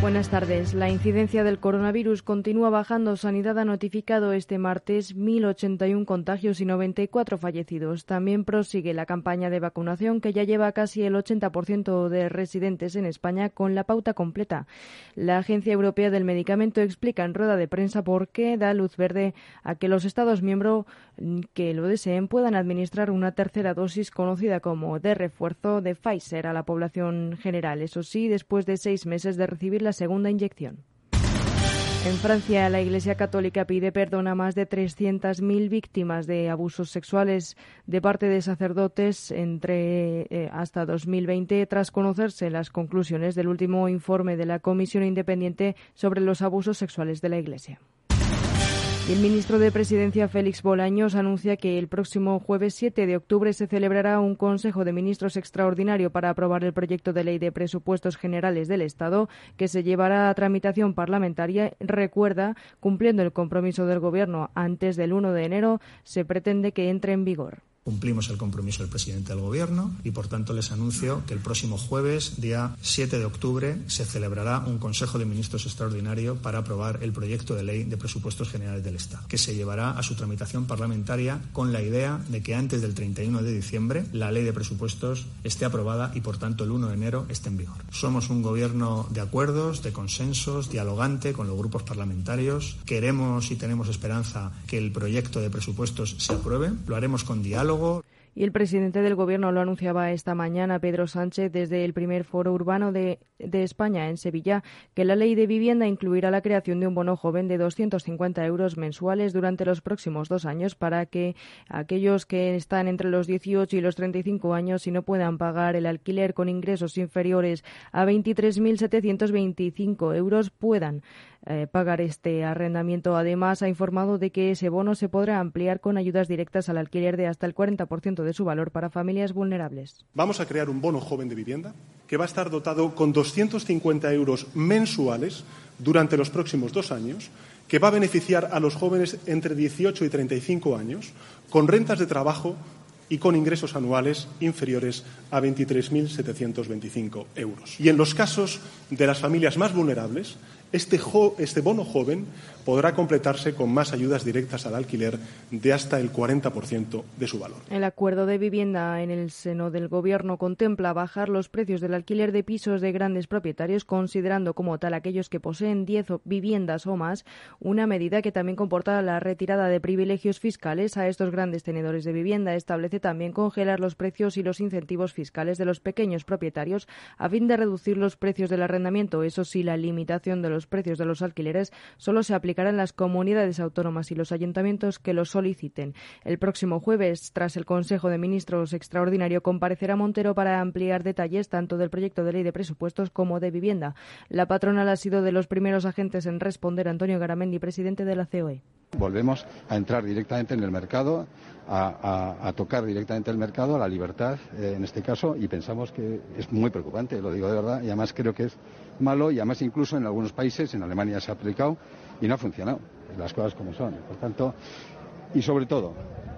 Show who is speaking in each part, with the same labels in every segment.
Speaker 1: Buenas tardes. La incidencia del coronavirus continúa bajando. Sanidad ha notificado este martes 1.081 contagios y 94 fallecidos. También prosigue la campaña de vacunación que ya lleva casi el 80% de residentes en España con la pauta completa. La Agencia Europea del Medicamento explica en rueda de prensa por qué da luz verde a que los Estados miembros que lo deseen puedan administrar una tercera dosis conocida como de refuerzo de Pfizer a la población general. Eso sí, después de seis meses de recibir la segunda inyección. En Francia, la Iglesia Católica pide perdón a más de 300.000 víctimas de abusos sexuales de parte de sacerdotes entre eh, hasta 2020 tras conocerse las conclusiones del último informe de la Comisión Independiente sobre los abusos sexuales de la Iglesia el ministro de Presidencia, Félix Bolaños, anuncia que el próximo jueves 7 de octubre se celebrará un Consejo de Ministros extraordinario para aprobar el proyecto de ley de presupuestos generales del Estado que se llevará a tramitación parlamentaria. Recuerda, cumpliendo el compromiso del Gobierno antes del 1 de enero, se pretende que entre en vigor.
Speaker 2: Cumplimos el compromiso del presidente del Gobierno y, por tanto, les anuncio que el próximo jueves, día 7 de octubre, se celebrará un Consejo de Ministros extraordinario para aprobar el proyecto de ley de presupuestos generales del Estado, que se llevará a su tramitación parlamentaria con la idea de que antes del 31 de diciembre la ley de presupuestos esté aprobada y, por tanto, el 1 de enero esté en vigor. Somos un Gobierno de acuerdos, de consensos, dialogante con los grupos parlamentarios. Queremos y tenemos esperanza que el proyecto de presupuestos se apruebe. Lo haremos con diálogo
Speaker 1: y el presidente del Gobierno lo anunciaba esta mañana, Pedro Sánchez, desde el primer foro urbano de, de, España en Sevilla, que la ley de vivienda incluirá la creación de un bono joven de 250 euros mensuales durante los próximos dos años para que aquellos que están entre los 18 y los 35 años y no puedan pagar el alquiler con ingresos inferiores a 23.725 euros puedan eh, pagar este arrendamiento. Además, ha informado de que ese bono se podrá ampliar con ayudas directas al alquiler de hasta el 40% de su valor para familias vulnerables.
Speaker 3: Vamos a crear un bono joven de vivienda que va a estar dotado con 250 euros mensuales durante los próximos dos años, que va a beneficiar a los jóvenes entre 18 y 35 años con rentas de trabajo y con ingresos anuales inferiores a 23.725 euros. Y en los casos de las familias más vulnerables, este, este, bono joven podrá completarse con más ayudas directas al alquiler de hasta el 40% de su valor.
Speaker 1: El acuerdo de vivienda en el seno del Gobierno contempla bajar los precios del alquiler de pisos de grandes propietarios, considerando como tal aquellos que poseen 10 viviendas o más, una medida que también comporta la retirada de privilegios fiscales a estos grandes tenedores de vivienda. Establece también congelar los precios y los incentivos fiscales de los pequeños propietarios a fin de reducir los precios del arrendamiento. Eso sí, la limitación de los precios de los alquileres solo se aplicará en las comunidades autónomas y los ayuntamientos que lo soliciten. El próximo jueves, tras el Consejo de Ministros extraordinario, comparecerá Montero para ampliar detalles tanto del proyecto de ley de presupuestos como de vivienda. La patronal ha sido de los primeros agentes en responder Antonio Garamendi, presidente de la COE.
Speaker 4: Volvemos a entrar directamente en el mercado, a, tocar directamente el mercado, a la libertad eh, en este caso, y pensamos que es muy preocupante, lo digo de verdad, y además creo que es malo, y además incluso en algunos países, en Alemania se ha aplicado y no ha funcionado, las cosas como son. Por tanto, y sobre todo,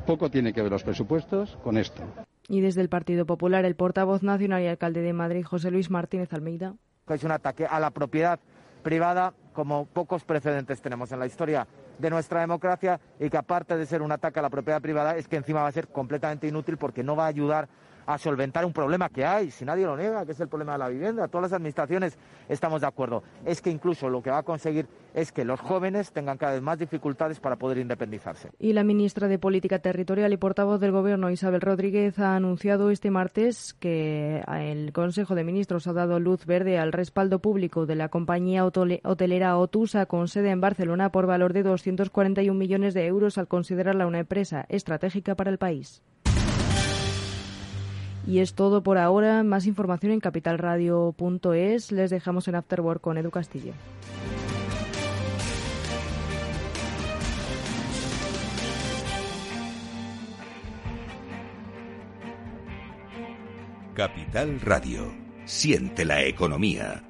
Speaker 4: poco tiene que ver los presupuestos con esto.
Speaker 1: Y desde el Partido Popular, el portavoz nacional y alcalde de Madrid, José Luis Martínez Almeida.
Speaker 5: Es un ataque a la propiedad privada como pocos precedentes tenemos en la historia de nuestra democracia y que aparte de ser un ataque a la propiedad privada es que encima va a ser completamente inútil porque no va a ayudar a solventar un problema que hay, si nadie lo niega, que es el problema de la vivienda. Todas las administraciones estamos de acuerdo. Es que incluso lo que va a conseguir es que los jóvenes tengan cada vez más dificultades para poder independizarse.
Speaker 1: Y la ministra de Política Territorial y portavoz del Gobierno, Isabel Rodríguez, ha anunciado este martes que el Consejo de Ministros ha dado luz verde al respaldo público de la compañía hotelera Otusa con sede en Barcelona por valor de 241 millones de euros al considerarla una empresa estratégica para el país. Y es todo por ahora. Más información en capitalradio.es. Les dejamos en Afterwork con Edu Castillo.
Speaker 6: Capital Radio. Siente la economía.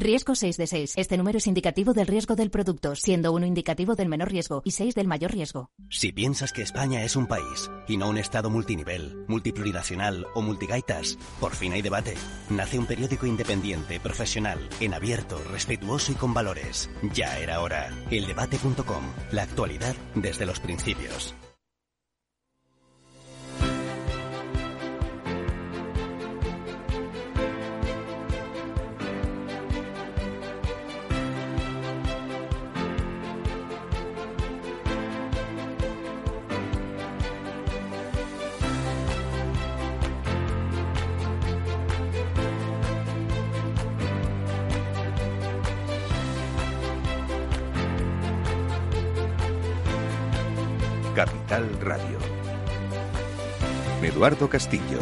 Speaker 7: Riesgo 6 de 6. Este número es indicativo del riesgo del producto, siendo uno indicativo del menor riesgo y 6 del mayor riesgo.
Speaker 8: Si piensas que España es un país y no un estado multinivel, multiplurinacional o multigaitas, por fin hay debate. Nace un periódico independiente, profesional, en abierto, respetuoso y con valores. Ya era hora. Eldebate.com. La actualidad desde los principios.
Speaker 6: Eduardo Castillo.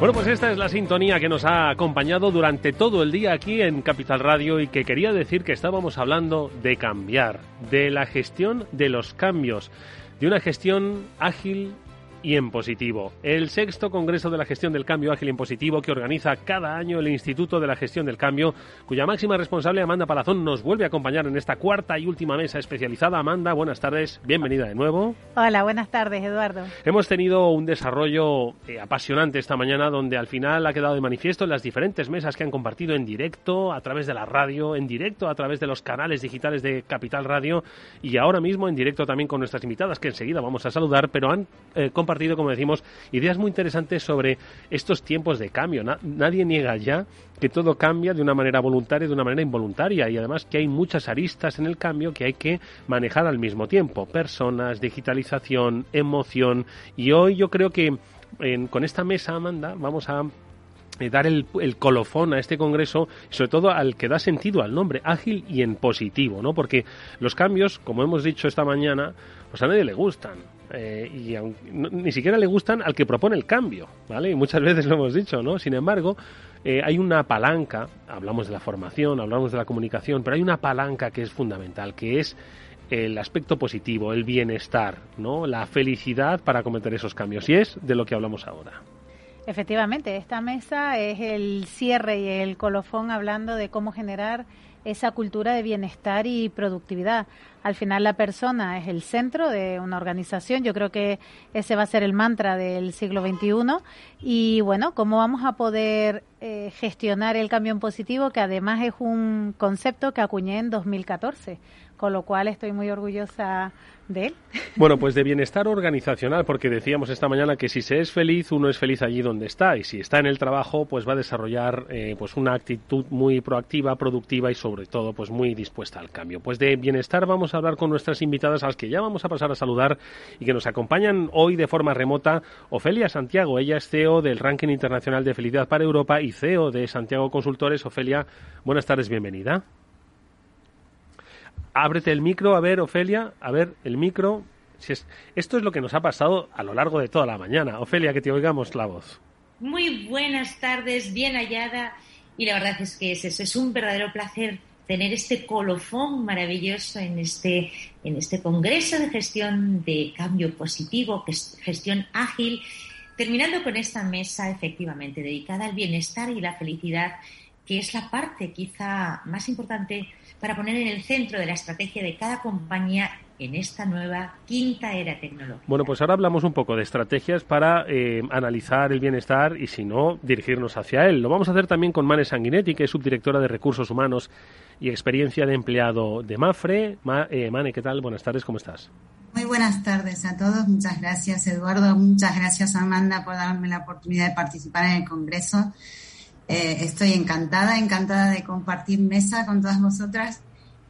Speaker 9: Bueno, pues esta es la sintonía que nos ha acompañado durante todo el día aquí en Capital Radio y que quería decir que estábamos hablando de cambiar, de la gestión de los cambios, de una gestión ágil, y en positivo. El sexto Congreso de la Gestión del Cambio Ágil en Positivo que organiza cada año el Instituto de la Gestión del Cambio, cuya máxima responsable Amanda Palazón nos vuelve a acompañar en esta cuarta y última mesa especializada. Amanda, buenas tardes, bienvenida de nuevo.
Speaker 10: Hola, buenas tardes, Eduardo.
Speaker 9: Hemos tenido un desarrollo eh, apasionante esta mañana donde al final ha quedado de manifiesto en las diferentes mesas que han compartido en directo, a través de la radio, en directo, a través de los canales digitales de Capital Radio y ahora mismo en directo también con nuestras invitadas que enseguida vamos a saludar, pero han eh, compartido compartido, como decimos, ideas muy interesantes sobre estos tiempos de cambio. nadie niega ya que todo cambia de una manera voluntaria y de una manera involuntaria y además que hay muchas aristas en el cambio que hay que manejar al mismo tiempo. Personas, digitalización, emoción y hoy yo creo que con esta mesa, Amanda, vamos a eh, dar el, el, colofón a este congreso, sobre todo al que da sentido al nombre, ágil y en positivo, ¿no? Porque los cambios, como hemos dicho esta mañana, pues a nadie le gustan. Eh, y ni siquiera le gustan al que propone el cambio, ¿vale? Y muchas veces lo hemos dicho, ¿no? Sin embargo, eh, hay una palanca, hablamos de la formación, hablamos de la comunicación, pero hay una palanca que es fundamental, que es el aspecto positivo, el bienestar, ¿no? La felicidad para cometer esos cambios. Y es de lo que hablamos ahora.
Speaker 10: Efectivamente, esta mesa es el cierre y el colofón hablando de cómo generar esa cultura de bienestar y productividad. Al final la persona es el centro de una organización. Yo creo que ese va a ser el mantra del siglo XXI. Y bueno, ¿cómo vamos a poder eh, gestionar el cambio en positivo? Que además es un concepto que acuñé en 2014 con lo cual estoy muy orgullosa de él.
Speaker 9: Bueno, pues de bienestar organizacional, porque decíamos esta mañana que si se es feliz, uno es feliz allí donde está, y si está en el trabajo, pues va a desarrollar eh, pues una actitud muy proactiva, productiva y sobre todo pues muy dispuesta al cambio. Pues de bienestar vamos a hablar con nuestras invitadas, a las que ya vamos a pasar a saludar y que nos acompañan hoy de forma remota. Ofelia Santiago, ella es CEO del Ranking Internacional de Felicidad para Europa y CEO de Santiago Consultores. Ofelia, buenas tardes, bienvenida. Ábrete el micro, a ver, Ofelia, a ver, el micro. Si es, esto es lo que nos ha pasado a lo largo de toda la mañana. Ofelia, que te oigamos la voz.
Speaker 11: Muy buenas tardes, bien hallada. Y la verdad es que es eso, es un verdadero placer tener este colofón maravilloso en este, en este Congreso de Gestión de Cambio Positivo, gestión ágil, terminando con esta mesa efectivamente dedicada al bienestar y la felicidad, que es la parte quizá más importante para poner en el centro de la estrategia de cada compañía en esta nueva quinta era tecnológica.
Speaker 9: Bueno, pues ahora hablamos un poco de estrategias para eh, analizar el bienestar y, si no, dirigirnos hacia él. Lo vamos a hacer también con Mane Sanguinetti, que es subdirectora de Recursos Humanos y Experiencia de Empleado de Mafre. Eh, Mane, ¿qué tal? Buenas tardes, ¿cómo estás?
Speaker 12: Muy buenas tardes a todos. Muchas gracias, Eduardo. Muchas gracias, Amanda, por darme la oportunidad de participar en el Congreso. Eh, estoy encantada, encantada de compartir mesa con todas vosotras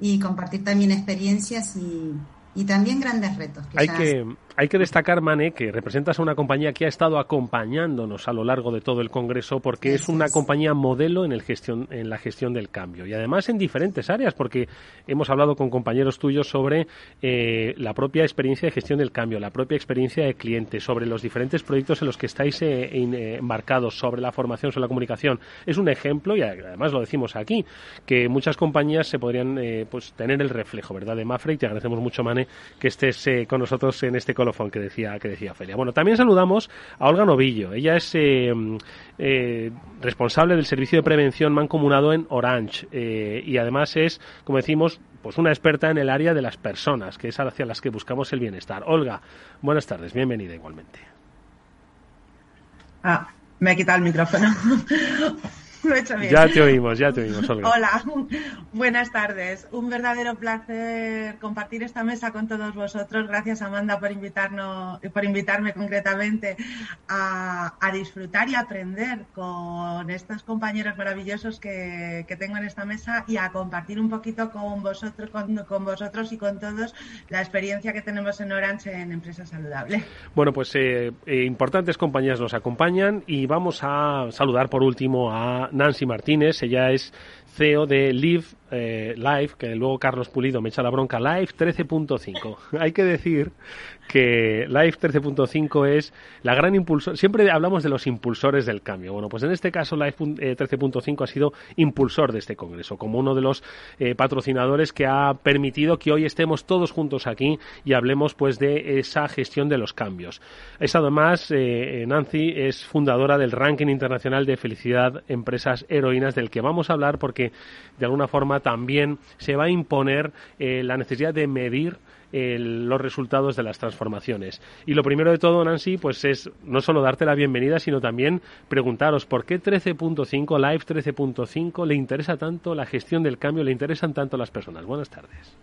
Speaker 12: y compartir también experiencias y, y también grandes retos.
Speaker 9: hay, que, hay que destacar, Mane, que representas a una compañía que ha estado acompañándonos a lo largo de todo el Congreso porque es una compañía modelo en, el gestión, en la gestión del cambio y además en diferentes áreas porque hemos hablado con compañeros tuyos sobre eh, la propia experiencia de gestión del cambio, la propia experiencia de cliente, sobre los diferentes proyectos en los que estáis eh, eh, embarcados, sobre la formación, sobre la comunicación. Es un ejemplo y además lo decimos aquí, que muchas compañías se podrían pues tener el reflejo, ¿verdad? De Mafre y te agradecemos mucho, Mane, que estés eh, con nosotros en este colofón que decía, que decía Felia. Bueno, también saludamos a Olga Novillo. Ella es eh, eh, responsable del servicio de prevención mancomunado en Orange y además es, como decimos, pues una experta en el área de las personas, que es hacia las que buscamos el bienestar. Olga, buenas tardes, bienvenida igualmente.
Speaker 13: Ah, me he quitado el micrófono.
Speaker 9: Ya te oímos, ya te oímos,
Speaker 13: Hola, buenas tardes. Un verdadero placer compartir esta mesa con todos vosotros. Gracias, Amanda, por invitarnos, por invitarme concretamente a, disfrutar y aprender con estos compañeros maravillosos que, tengo en esta mesa y a compartir un poquito con vosotros, con, vosotros y con todos la experiencia que tenemos en Orange en Empresa Saludable.
Speaker 9: Bueno, pues eh, eh, importantes compañías nos acompañan y vamos a saludar por último a Nancy Martínez. Ella es CEO de Live eh, Live, que luego Carlos Pulido me echa la bronca, Live 13.5. Hay que decir que Live 13.5 es la gran impulsor. Siempre hablamos de los impulsores del cambio. Bueno, pues en este caso Live 13.5 eh, ha sido impulsor de este congreso, como uno de los eh, patrocinadores que ha permitido que hoy estemos todos juntos aquí y hablemos pues de esa gestión de los cambios. Es además, Nancy es fundadora del ranking internacional de felicidad empresas heroínas del que vamos a hablar porque de alguna forma también se va a imponer eh, la necesidad de medir eh, los resultados de las transformaciones. Y lo primero de todo, Nancy, pues es no solo darte la bienvenida, sino también preguntaros por qué 13.5, Live 13.5, le interesa tanto la gestión del cambio, le interesan tanto las personas. Buenas tardes.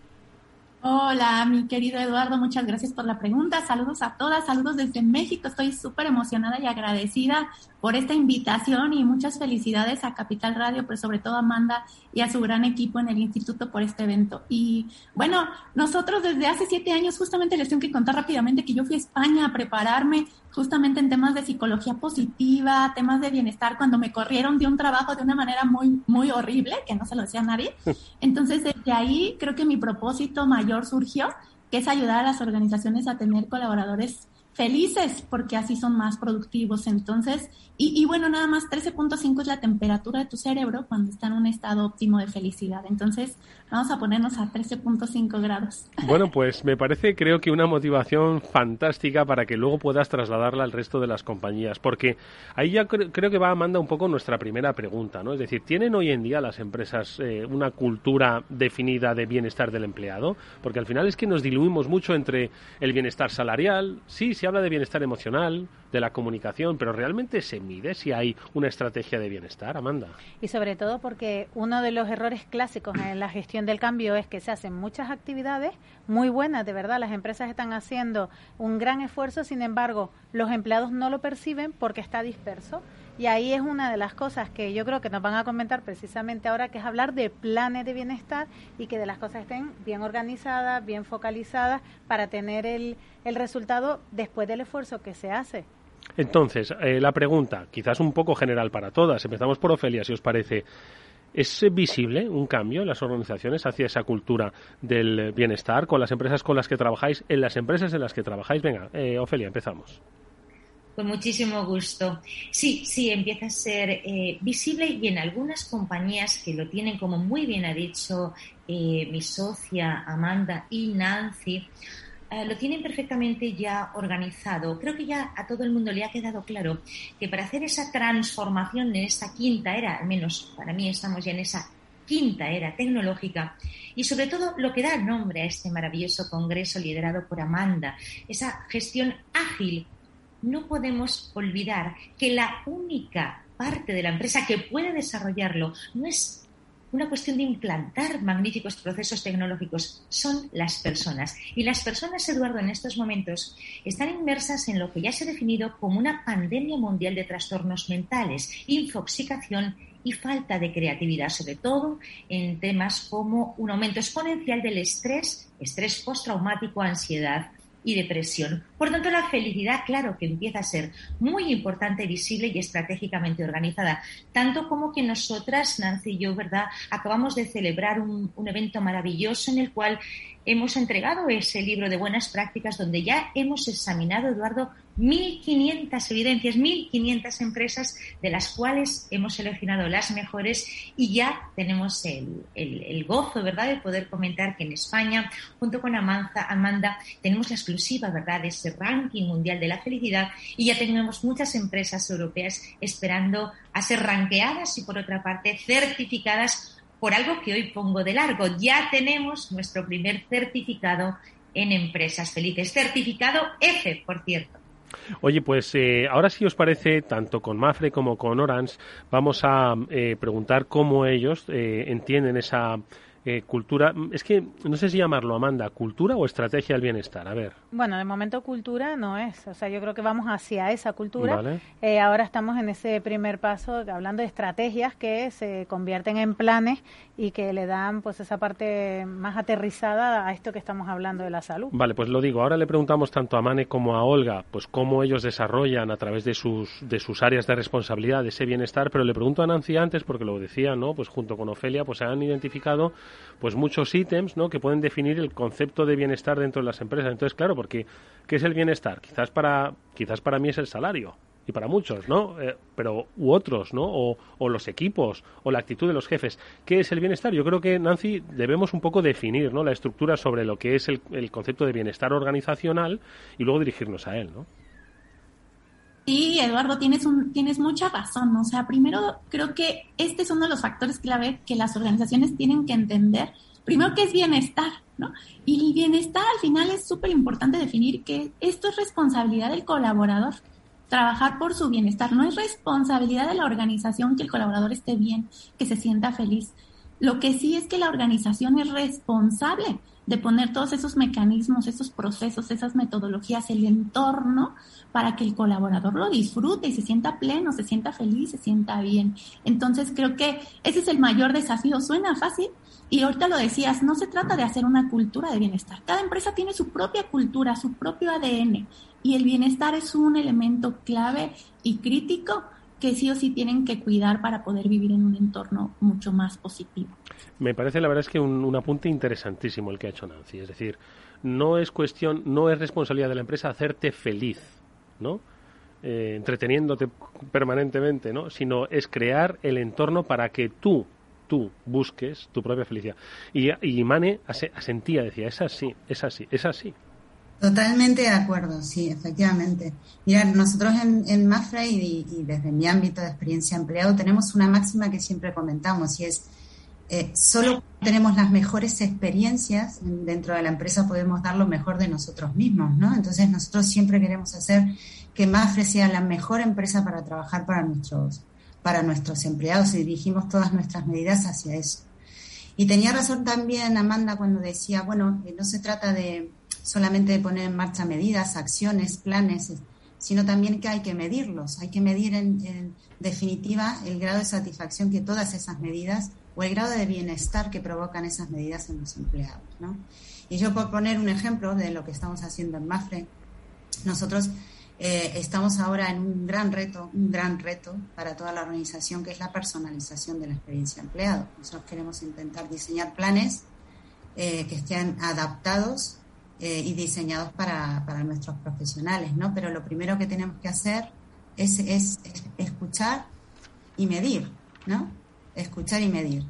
Speaker 14: Hola, mi querido Eduardo, muchas gracias por la pregunta. Saludos a todas, saludos desde México. Estoy súper emocionada y agradecida por esta invitación y muchas felicidades a Capital Radio, pero sobre todo a Amanda y a su gran equipo en el instituto por este evento. Y bueno, nosotros desde hace siete años, justamente les tengo que contar rápidamente que yo fui a España a prepararme justamente en temas de psicología positiva, temas de bienestar, cuando me corrieron de un trabajo de una manera muy, muy horrible, que no se lo decía a nadie. Entonces, desde ahí creo que mi propósito mayor surgió, que es ayudar a las organizaciones a tener colaboradores felices porque así son más productivos. Entonces, y, bueno, nada más 13.5 es la temperatura de tu cerebro cuando está en un estado óptimo de felicidad. Entonces, vamos a ponernos a 13.5 grados.
Speaker 9: Bueno, pues me parece, creo que una motivación fantástica para que luego puedas trasladarla al resto de las compañías. Porque ahí ya creo que va, Amanda, un poco nuestra primera pregunta, ¿no? Es decir, ¿tienen hoy en día las empresas eh, una cultura definida de bienestar del empleado? Porque al final es que nos diluimos mucho entre el bienestar salarial, sí, se habla de bienestar emocional, de la comunicación, pero realmente se mide si hay una estrategia de bienestar, Amanda.
Speaker 10: Y sobre todo porque uno de los errores clásicos en la gestión del cambio es que se hacen muchas actividades muy buenas, de verdad, las empresas están haciendo un gran esfuerzo, sin embargo, los empleados no lo perciben porque está disperso. Y ahí es una de las cosas que yo creo que nos van a comentar precisamente ahora, que es hablar de planes de bienestar y que de las cosas estén bien organizadas, bien focalizadas para tener el, el resultado después del esfuerzo que se hace.
Speaker 9: Entonces, eh, la pregunta, quizás un poco general para todas, empezamos por Ofelia, si os parece. ¿Es visible un cambio en las organizaciones hacia esa cultura del bienestar con las empresas con las que trabajáis, en las empresas en las que trabajáis? Venga, eh, Ofelia, empezamos.
Speaker 11: Con muchísimo gusto. Sí, sí, empieza a ser eh, visible y en algunas compañías que lo tienen, como muy bien ha dicho mi socia Amanda y Nancy, eh, lo tienen perfectamente ya organizado. Creo que ya a todo el mundo le ha quedado claro que para hacer esa transformación en esta quinta era, al menos para mí estamos ya en esa quinta era tecnológica, y sobre todo lo que da nombre a este maravilloso congreso liderado por Amanda, esa gestión ágil. No podemos olvidar que la única parte de la empresa que puede desarrollarlo no es una cuestión de implantar magníficos procesos tecnológicos, son las personas. Y las personas, Eduardo, en estos momentos están inmersas en lo que ya se ha definido como una pandemia mundial de trastornos mentales, infoxicación y falta de creatividad, sobre todo en temas como un aumento exponencial del estrés, estrés postraumático, ansiedad y depresión. Por tanto, la felicidad, claro, que empieza a ser muy importante, visible y estratégicamente organizada, tanto como que nosotras, Nancy y yo, ¿verdad?, acabamos de celebrar un, evento maravilloso en el cual hemos entregado ese libro de buenas prácticas donde ya hemos examinado, Eduardo, 1.500 evidencias, 1.500 empresas de las cuales hemos seleccionado las mejores y ya tenemos el, gozo, ¿verdad?, de poder comentar que en España, junto con Amanda, tenemos la exclusiva, ¿verdad?, de ese ranking mundial de la felicidad y ya tenemos muchas empresas europeas esperando a ser ranqueadas y, por otra parte, certificadas por algo que hoy pongo de largo. Ya tenemos nuestro primer certificado en empresas felices. Certificado F, por cierto.
Speaker 9: Oye, pues eh, ahora si os parece, tanto con Mafre como con Orange, vamos a eh, preguntar cómo ellos eh, entienden esa eh, cultura, es que no sé si llamarlo, Amanda, cultura o estrategia del bienestar. A ver.
Speaker 10: Bueno, de momento cultura no es, o sea, yo creo que vamos hacia esa cultura. Eh, ahora estamos en ese primer paso hablando de estrategias que se convierten en planes y que le dan pues esa parte más aterrizada a esto que estamos hablando de la salud.
Speaker 9: Vale, pues lo digo, ahora le preguntamos tanto a Mane como a Olga, pues cómo ellos desarrollan a través de sus, de sus áreas de responsabilidad ese bienestar, pero le pregunto a Nancy antes, porque lo decía, ¿no? Pues junto con Ofelia, pues se han identificado pues muchos ítems ¿no? que pueden definir el concepto de bienestar dentro de las empresas. Entonces, claro, porque ¿qué es el bienestar? Quizás para, quizás para mí es el salario y para muchos, ¿no? Eh, pero u otros, ¿no? O, o, los equipos o la actitud de los jefes. ¿Qué es el bienestar? Yo creo que Nancy debemos un poco definir, ¿no? La estructura sobre lo que es el, el concepto de bienestar organizacional y luego dirigirnos a él, ¿no?
Speaker 14: Sí, Eduardo, tienes, un, tienes mucha razón. O sea, primero creo que este es uno de los factores clave que las organizaciones tienen que entender. Primero, que es bienestar, ¿no? Y el bienestar al final es súper importante definir que esto es responsabilidad del colaborador. Trabajar por su bienestar no es responsabilidad de la organización que el colaborador esté bien, que se sienta feliz. Lo que sí es que la organización es responsable de poner todos esos mecanismos, esos procesos, esas metodologías, el entorno para que el colaborador lo disfrute y se sienta pleno, se sienta feliz, se sienta bien. Entonces creo que ese es el mayor desafío. Suena fácil y ahorita lo decías, no se trata de hacer una cultura de bienestar. Cada empresa tiene su propia cultura, su propio ADN y el bienestar es un elemento clave y crítico que sí o sí tienen que cuidar para poder vivir en un entorno mucho más positivo.
Speaker 9: Me parece la verdad es que un, apunte interesantísimo el que ha hecho Nancy. Es decir, no es cuestión, no es responsabilidad de la empresa hacerte feliz, ¿no? Eh, entreteniéndote permanentemente, ¿no? Sino es crear el entorno para que tú, tú busques tu propia felicidad. Y, y Mane asentía, decía, es así, es así, es así.
Speaker 12: Totalmente de acuerdo, sí, efectivamente. Mira, nosotros en, en Mafre y, desde mi ámbito de experiencia empleado tenemos una máxima que siempre comentamos y es eh, solo tenemos las mejores experiencias dentro de la empresa podemos dar lo mejor de nosotros mismos, ¿no? Entonces nosotros siempre queremos hacer que Mafre sea la mejor empresa para trabajar para nuestros, para nuestros empleados y dirigimos todas nuestras medidas hacia eso. Y tenía razón también Amanda cuando decía, bueno, no se trata de solamente de poner en marcha medidas, acciones, planes, sino también que hay que medirlos, hay que medir en, definitiva el grado de satisfacción que todas esas medidas o el grado de bienestar que provocan esas medidas en los empleados. ¿no? Y yo por poner un ejemplo de lo que estamos haciendo en Mafre, nosotros eh, estamos ahora en un gran reto, un gran reto para toda la organización, que es la personalización de la experiencia empleado. Nosotros queremos intentar diseñar planes eh, que estén adaptados eh, y diseñados para, para, nuestros profesionales, ¿no? Pero lo primero que tenemos que hacer es, es, es escuchar y medir, ¿no? escuchar y medir.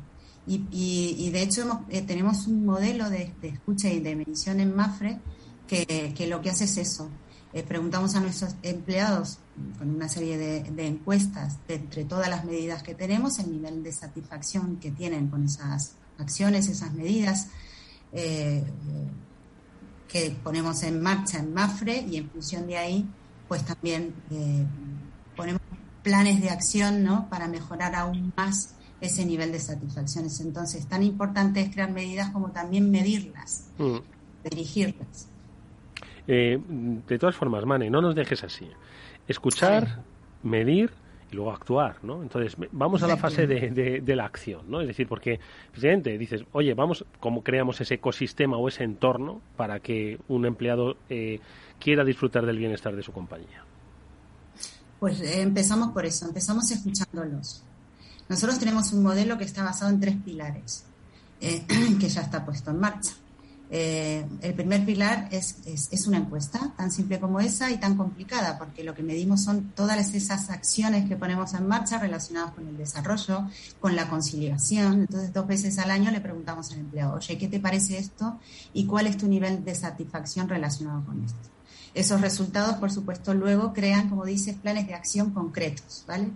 Speaker 12: Y, y, de hecho eh, tenemos un modelo de, escucha y de medición en MAFRE que, que lo que hace es eso. Eh, preguntamos a nuestros empleados con una serie de, encuestas de entre todas las medidas que tenemos, el nivel de satisfacción que tienen con esas acciones, esas medidas eh, que ponemos en marcha en MAFRE y en función de ahí, pues también ponemos planes de acción ¿no? para mejorar aún más ese nivel de satisfacciones. Entonces, tan importante es crear medidas como también medirlas, mm. dirigirlas.
Speaker 9: Eh, de todas formas, Mane, no nos dejes así. Escuchar, medir y luego actuar, ¿no? Entonces, vamos a la fase de, de, la acción, ¿no? Es decir, porque, presidente, dices, oye, vamos, ¿cómo creamos ese ecosistema o ese entorno para que un empleado eh, quiera disfrutar del bienestar de su compañía?
Speaker 12: Pues eh, empezamos por eso, empezamos escuchándolos. Nosotros tenemos un modelo que está basado en tres pilares, eh, que ya está puesto en marcha. Eh, el primer pilar es, es, una encuesta tan simple como esa y tan complicada, porque lo que medimos son todas esas acciones que ponemos en marcha relacionadas con el desarrollo, con la conciliación. Entonces, dos veces al año le preguntamos al empleado, oye, ¿qué te parece esto? ¿Y cuál es tu nivel de satisfacción relacionado con esto? Esos resultados, por supuesto, luego crean, como dices, planes de acción concretos, ¿vale?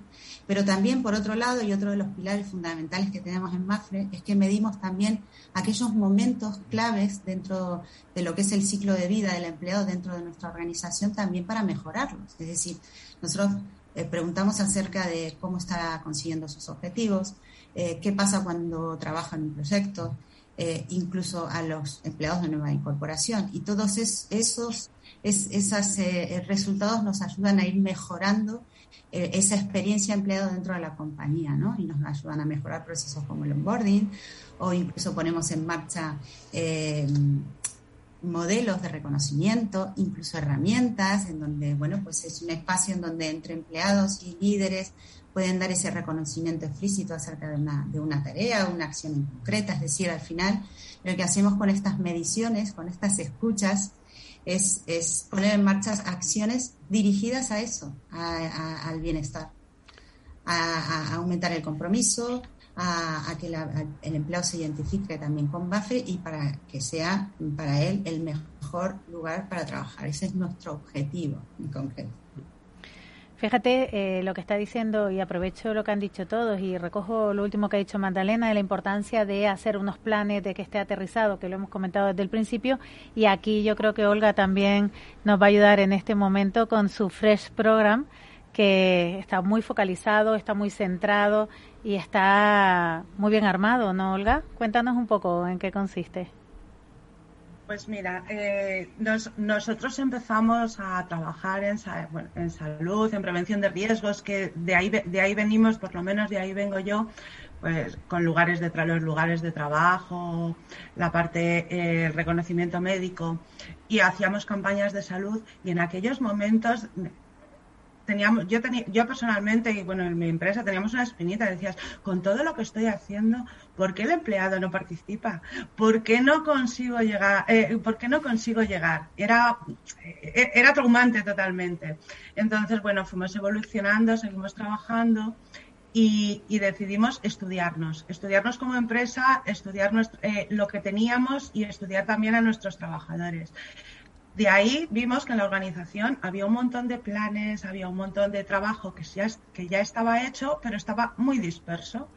Speaker 12: Pero también, por otro lado, y otro de los pilares fundamentales que tenemos en MAFRE, es que medimos también aquellos momentos claves dentro de lo que es el ciclo de vida del empleado dentro de nuestra organización también para mejorarlos. Es decir, nosotros eh, preguntamos acerca de cómo está consiguiendo sus objetivos, eh, qué pasa cuando trabaja en un proyecto, eh, incluso a los empleados de nueva incorporación. Y todos esos, esos resultados nos ayudan a ir mejorando eh, esa experiencia empleado dentro de la compañía, ¿no? Y nos ayudan a mejorar procesos como el onboarding o incluso ponemos en marcha eh, modelos de reconocimiento, incluso herramientas en donde, bueno, pues es un espacio en donde entre empleados y líderes pueden dar ese reconocimiento explícito acerca de una, de una tarea, una acción en concreta, es decir, al final lo que hacemos con estas mediciones, con estas escuchas, es, es poner en marcha acciones dirigidas a eso, al bienestar, a, aumentar el compromiso, a, que el empleado se identifique también con BAFE y para que sea para él el mejor lugar para trabajar. Ese es nuestro objetivo en concreto.
Speaker 10: Fíjate eh, lo que está diciendo y aprovecho lo que han dicho todos y recojo lo último que ha dicho Magdalena de la importancia de hacer unos planes de que esté aterrizado, que lo hemos comentado desde el principio. Y aquí yo creo que Olga también nos va a ayudar en este momento con su Fresh Program, que está muy focalizado, está muy centrado y está muy bien armado, ¿no, Olga? Cuéntanos un poco en qué consiste.
Speaker 13: Pues mira, eh, nosotros empezamos a trabajar en, en, salud, en prevención de riesgos, que de ahí, de ahí venimos, por lo menos de ahí vengo yo, pues con lugares de los lugares de trabajo, la parte eh, reconocimiento médico y hacíamos campañas de salud y en aquellos momentos teníamos, yo tenía, yo personalmente y bueno, en mi empresa teníamos una espinita, decías, con todo lo que estoy haciendo, ¿por qué el empleado no participa? ¿Por qué no consigo llegar? Eh, ¿Por qué no consigo llegar? Era, eh, era traumante totalmente. Entonces, bueno, fuimos evolucionando, seguimos trabajando. Y, decidimos estudiarnos, estudiarnos como empresa, estudiar eh, lo que teníamos y estudiar también a nuestros trabajadores. De ahí vimos que en la organización había un montón de planes, había un montón de trabajo que ya, que ya estaba hecho, pero estaba muy disperso.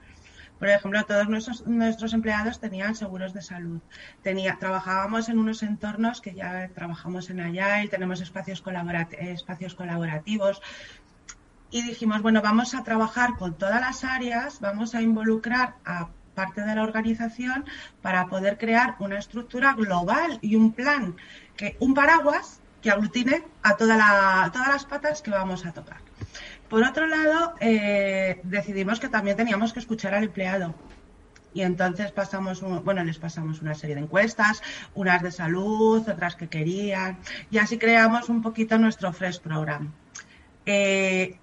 Speaker 13: Por ejemplo, todos nuestros, nuestros empleados tenían seguros de salud. Tenía, trabajábamos en unos entornos que ya trabajamos en y tenemos espacios, espacios colaborativos. Y dijimos, bueno, vamos a trabajar con todas las áreas, vamos a involucrar a parte de la organización para poder crear una estructura global y un plan que un paraguas que aglutine a toda la, todas las patas que vamos a tocar. Por otro lado, eh, decidimos que también teníamos que escuchar al empleado. Y entonces pasamos, bueno, les pasamos una serie de encuestas, unas de salud, otras que querían, y así creamos un poquito nuestro Fresh Program. Eh,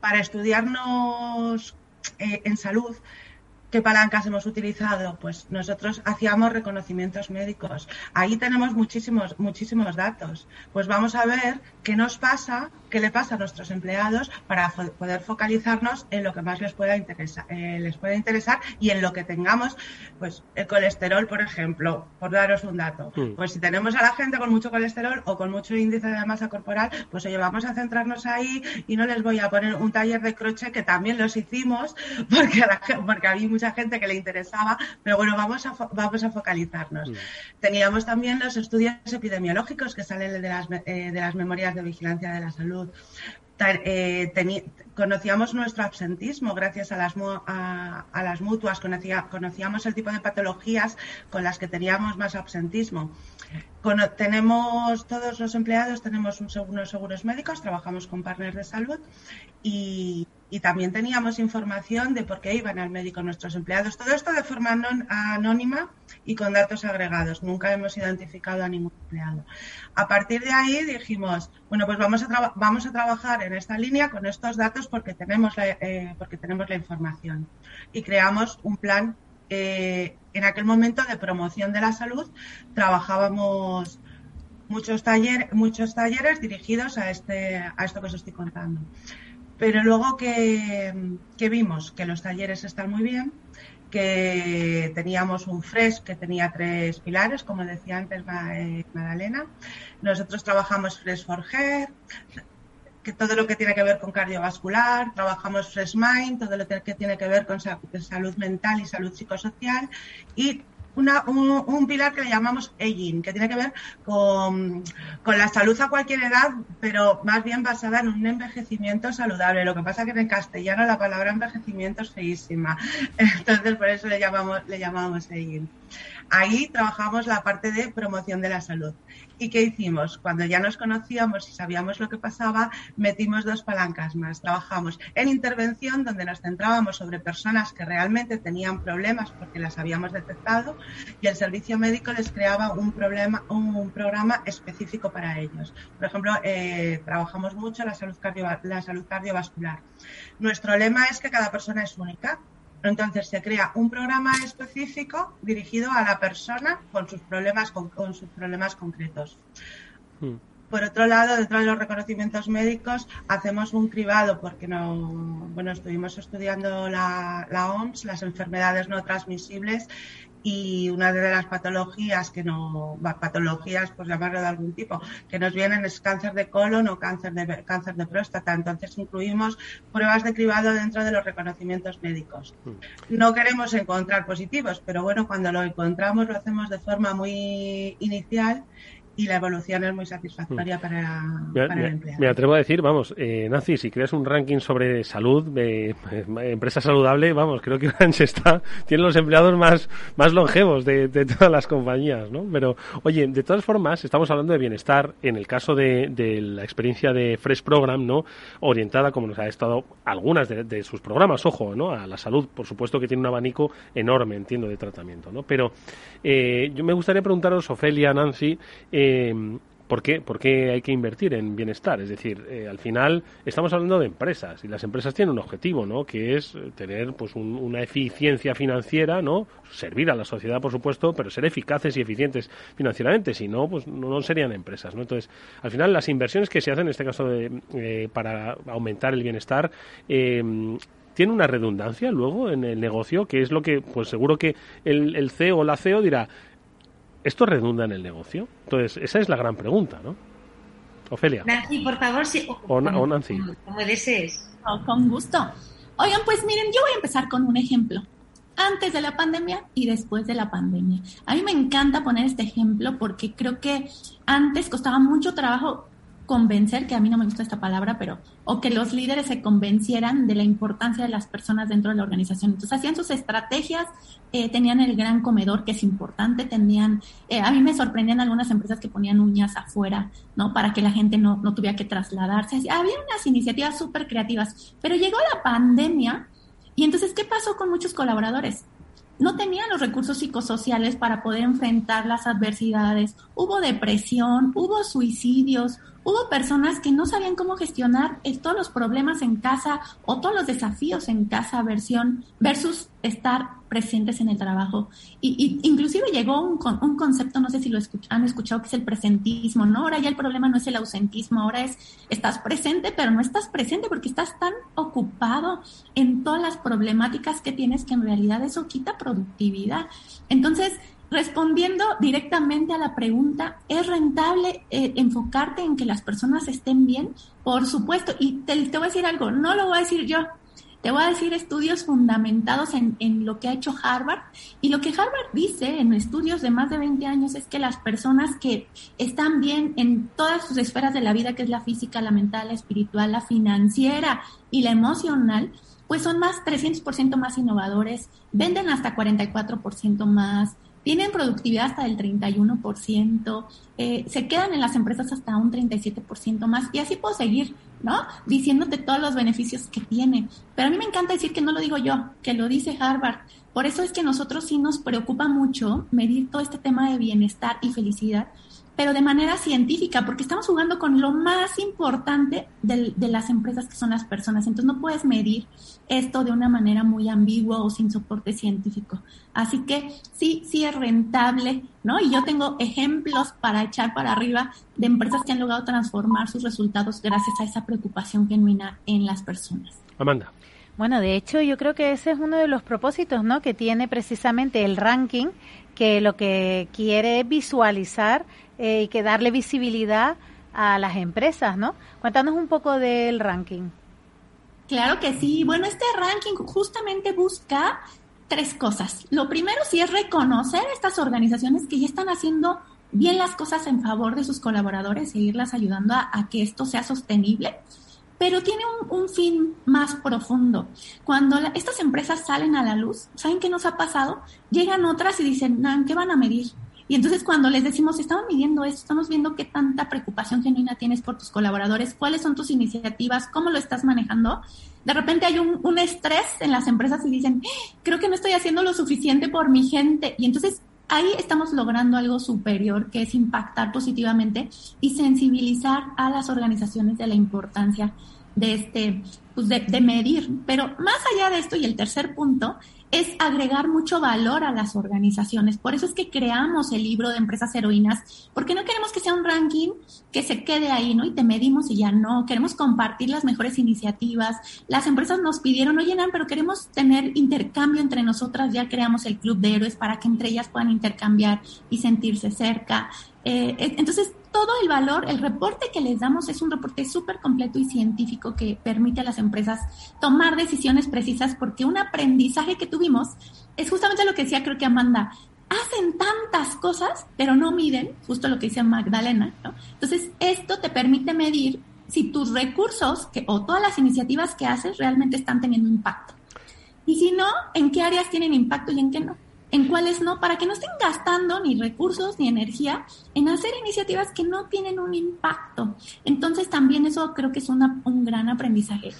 Speaker 13: para estudiarnos eh, en salud, ¿Qué palancas hemos utilizado? Pues nosotros hacíamos reconocimientos médicos. Ahí tenemos muchísimos, muchísimos datos. Pues vamos a ver qué nos pasa, qué le pasa a nuestros empleados para poder focalizarnos en lo que más les pueda interesar, eh, les pueda interesar y en lo que tengamos, pues el colesterol, por ejemplo, por daros un dato. Mm. Pues si tenemos a la gente con mucho colesterol o con mucho índice de masa corporal, pues oye, vamos a centrarnos ahí y no les voy a poner un taller de crochet que también los hicimos porque, a porque había mucha gente que le interesaba, pero bueno, vamos a, vamos a focalizarnos. Mm. Teníamos también los estudios epidemiológicos que salen de las, eh, de las memorias de vigilancia de la salud. Eh, conocíamos nuestro absentismo gracias a las, a, las mutuas, conocíamos el tipo de patologías con las que teníamos más absentismo. tenemos todos los empleados, tenemos unos seguros médicos, trabajamos con partners de salud y y también teníamos información de por qué iban al médico nuestros empleados. Todo esto de forma anónima y con datos agregados. Nunca hemos identificado a ningún empleado. A partir de ahí dijimos, bueno, pues vamos a, vamos a trabajar en esta línea con estos datos porque tenemos la, eh, porque tenemos la información. Y creamos un plan. Eh, en aquel momento de promoción de la salud trabajábamos muchos talleres, muchos talleres dirigidos a este, a esto que os estoy contando. Pero luego que, vimos que los talleres están muy bien, que teníamos un FRES que tenía tres pilares, como decía antes eh, Magdalena. Nosotros trabajamos FRES for Hair, que todo lo que tiene que ver con cardiovascular, trabajamos Fresh Mind, todo lo que tiene que ver con salud mental y salud psicosocial y un, pilar que le llamamos aging, que tiene que ver con, la salud a cualquier edad, pero más bien basada en un envejecimiento saludable. Lo que pasa que en castellano la palabra envejecimiento es feísima. Entonces, por eso le llamamos, le llamamos aging. Ahí trabajamos la parte de promoción de la salud. ¿Y qué hicimos? Cuando ya nos conocíamos y sabíamos lo que pasaba, metimos dos palancas más. Trabajamos en intervención, donde nos centrábamos sobre personas que realmente tenían problemas porque las habíamos detectado, y el servicio médico les creaba un, problema, un, programa específico para ellos. Por ejemplo, eh, trabajamos mucho la salud, la salud cardiovascular. Nuestro lema es que cada persona es única entonces se crea un programa específico dirigido a la persona con sus problemas, con, sus problemas concretos. Hmm. Por otro lado, dentro de los reconocimientos médicos, hacemos un cribado porque no, bueno, estuvimos estudiando la, la OMS, las enfermedades no transmisibles, y una de las patologías que no, patologías, pues llamarlo de algún tipo, que nos vienen es cáncer de colon o cáncer de, cáncer de próstata. Entonces incluimos pruebas de cribado dentro de los reconocimientos médicos. Mm. No queremos encontrar positivos, pero bueno, cuando lo encontramos lo hacemos de forma muy inicial y la evolución es muy satisfactoria mm. para, el empleado.
Speaker 9: Me atrevo a decir, vamos, eh, Nancy, si creas un ranking sobre salud, de empresa saludable, vamos, creo que Orange está, tiene los empleados más, más longevos de, todas las compañías, ¿no? Pero, oye, de todas formas, estamos hablando de bienestar en el caso de, la experiencia de Fresh Program, ¿no? Orientada, como nos ha estado algunas de, sus programas, ojo, ¿no? A la salud, por supuesto que tiene un abanico enorme, entiendo, de tratamiento, ¿no? Pero eh, yo me gustaría preguntaros, Ofelia, Nancy, eh, eh, ¿Por qué? ¿Por qué hay que invertir en bienestar? Es decir, eh, al final estamos hablando de empresas y las empresas tienen un objetivo, ¿no? Que es tener pues una eficiencia financiera, ¿no? Servir a la sociedad, por supuesto, pero ser eficaces y eficientes financieramente. Si no, pues no, serían empresas, ¿no? Entonces, al final las inversiones que se hacen en este caso de, eh, para aumentar el bienestar eh, tiene una redundancia luego en el negocio, que es lo que, pues seguro que el, el CEO o la CEO dirá, ¿Esto redunda en el negocio? Entonces, esa es la gran pregunta, ¿no? Ofelia.
Speaker 11: Nancy, por favor, sí.
Speaker 9: O, Nancy.
Speaker 11: Como, desees.
Speaker 14: Oh, con gusto. Oigan, pues miren, yo voy a empezar con un ejemplo. Antes de la pandemia y después de la pandemia. A mí me encanta poner este ejemplo porque creo que antes costaba mucho trabajo convencer, que a mí no me gusta esta palabra, pero, o que los líderes se convencieran de la importancia de las personas dentro de la organización. Entonces hacían sus estrategias, eh, tenían el gran comedor, que es importante, tenían, eh, a mí me sorprendían algunas empresas que ponían uñas afuera, ¿no? Para que la gente no, no tuviera que trasladarse. Había unas iniciativas súper creativas, pero llegó la pandemia y entonces, ¿qué pasó con muchos colaboradores? no tenían los recursos psicosociales para poder enfrentar las adversidades. Hubo depresión, hubo suicidios, hubo personas que no sabían cómo gestionar todos los problemas en casa o todos los desafíos en casa versión versus estar presentes en el trabajo. Y, inclusive llegó un, un, concepto, no sé si lo han escuchado, que es el presentismo, ¿no? Ahora ya el problema no es el ausentismo, ahora es estás presente, pero no estás presente porque estás tan ocupado en todas las problemáticas que tienes que en realidad eso quita productividad. Entonces, respondiendo directamente a la pregunta, ¿es rentable eh, enfocarte en que las personas estén bien? Por supuesto, y te, te voy a decir algo, no lo voy a decir yo, te voy a decir estudios fundamentados en, en, lo que ha hecho Harvard. Y lo que Harvard dice en estudios de más de 20 años es que las personas que están bien en todas sus esferas de la vida, que es la física, la mental, la espiritual, la financiera y la emocional, pues son más 300% más innovadores, venden hasta 44% más, tienen productividad hasta del 31%, eh, se quedan en las empresas hasta un 37% más y así puedo seguir ¿no? Diciéndote todos los beneficios que tiene. Pero a mí me encanta decir que no lo digo yo, que lo dice Harvard. Por eso es que nosotros sí nos preocupa mucho medir todo este tema de bienestar y felicidad, pero de manera científica, porque estamos jugando con lo más importante de, las empresas que son las personas. Entonces no puedes medir esto de una manera muy ambigua o sin soporte científico. Así que sí, sí es rentable, ¿no? Y yo tengo ejemplos para echar para arriba de empresas que han logrado transformar sus resultados gracias a esa preocupación genuina en las personas.
Speaker 9: Amanda.
Speaker 10: Bueno, de hecho, yo creo que ese es uno de los propósitos, ¿no? Que tiene precisamente el ranking, que lo que quiere es visualizar eh, y que darle visibilidad a las empresas, ¿no? Cuéntanos un poco del ranking.
Speaker 14: Claro que sí. Bueno, este ranking justamente busca tres cosas. Lo primero sí es reconocer estas organizaciones que ya están haciendo bien las cosas en favor de sus colaboradores e irlas ayudando a que esto sea sostenible pero tiene un, fin más profundo. Cuando estas empresas salen a la luz, ¿saben qué nos ha pasado? Llegan otras y dicen, ¿qué van a medir? Y entonces cuando les decimos, estamos midiendo esto, estamos viendo qué tanta preocupación genuina tienes por tus colaboradores, cuáles son tus iniciativas, cómo lo estás manejando, de repente hay un, un estrés en las empresas y dicen, creo que no estoy haciendo lo suficiente por mi gente. Y entonces ahí estamos logrando algo superior, que es impactar positivamente y sensibilizar a las organizaciones de la importancia de este, pues de, medir. Pero más allá de esto, y el tercer punto, es agregar mucho valor a las organizaciones. Por eso es que creamos el libro de empresas heroínas, porque no queremos que sea un ranking que se quede ahí, ¿no? Y te medimos y ya no. Queremos compartir las mejores iniciativas. Las empresas nos pidieron, oye, Nan, pero queremos tener intercambio entre nosotras. Ya creamos el club de héroes para que entre ellas puedan intercambiar y sentirse cerca. Eh, entonces, todo el valor, el reporte que les damos es un reporte súper completo y científico que permite a las empresas tomar decisiones precisas porque un aprendizaje que tuvimos es justamente lo que decía creo que Amanda, hacen tantas cosas pero no miden, justo lo que dice Magdalena, ¿no? Entonces, esto te permite medir si tus recursos que, o todas las iniciativas que haces realmente están teniendo impacto. Y si no, en qué áreas tienen impacto y en qué no en cuáles no, para que no estén gastando ni recursos ni energía en hacer iniciativas que no tienen un impacto. Entonces también eso creo que es una, un gran aprendizaje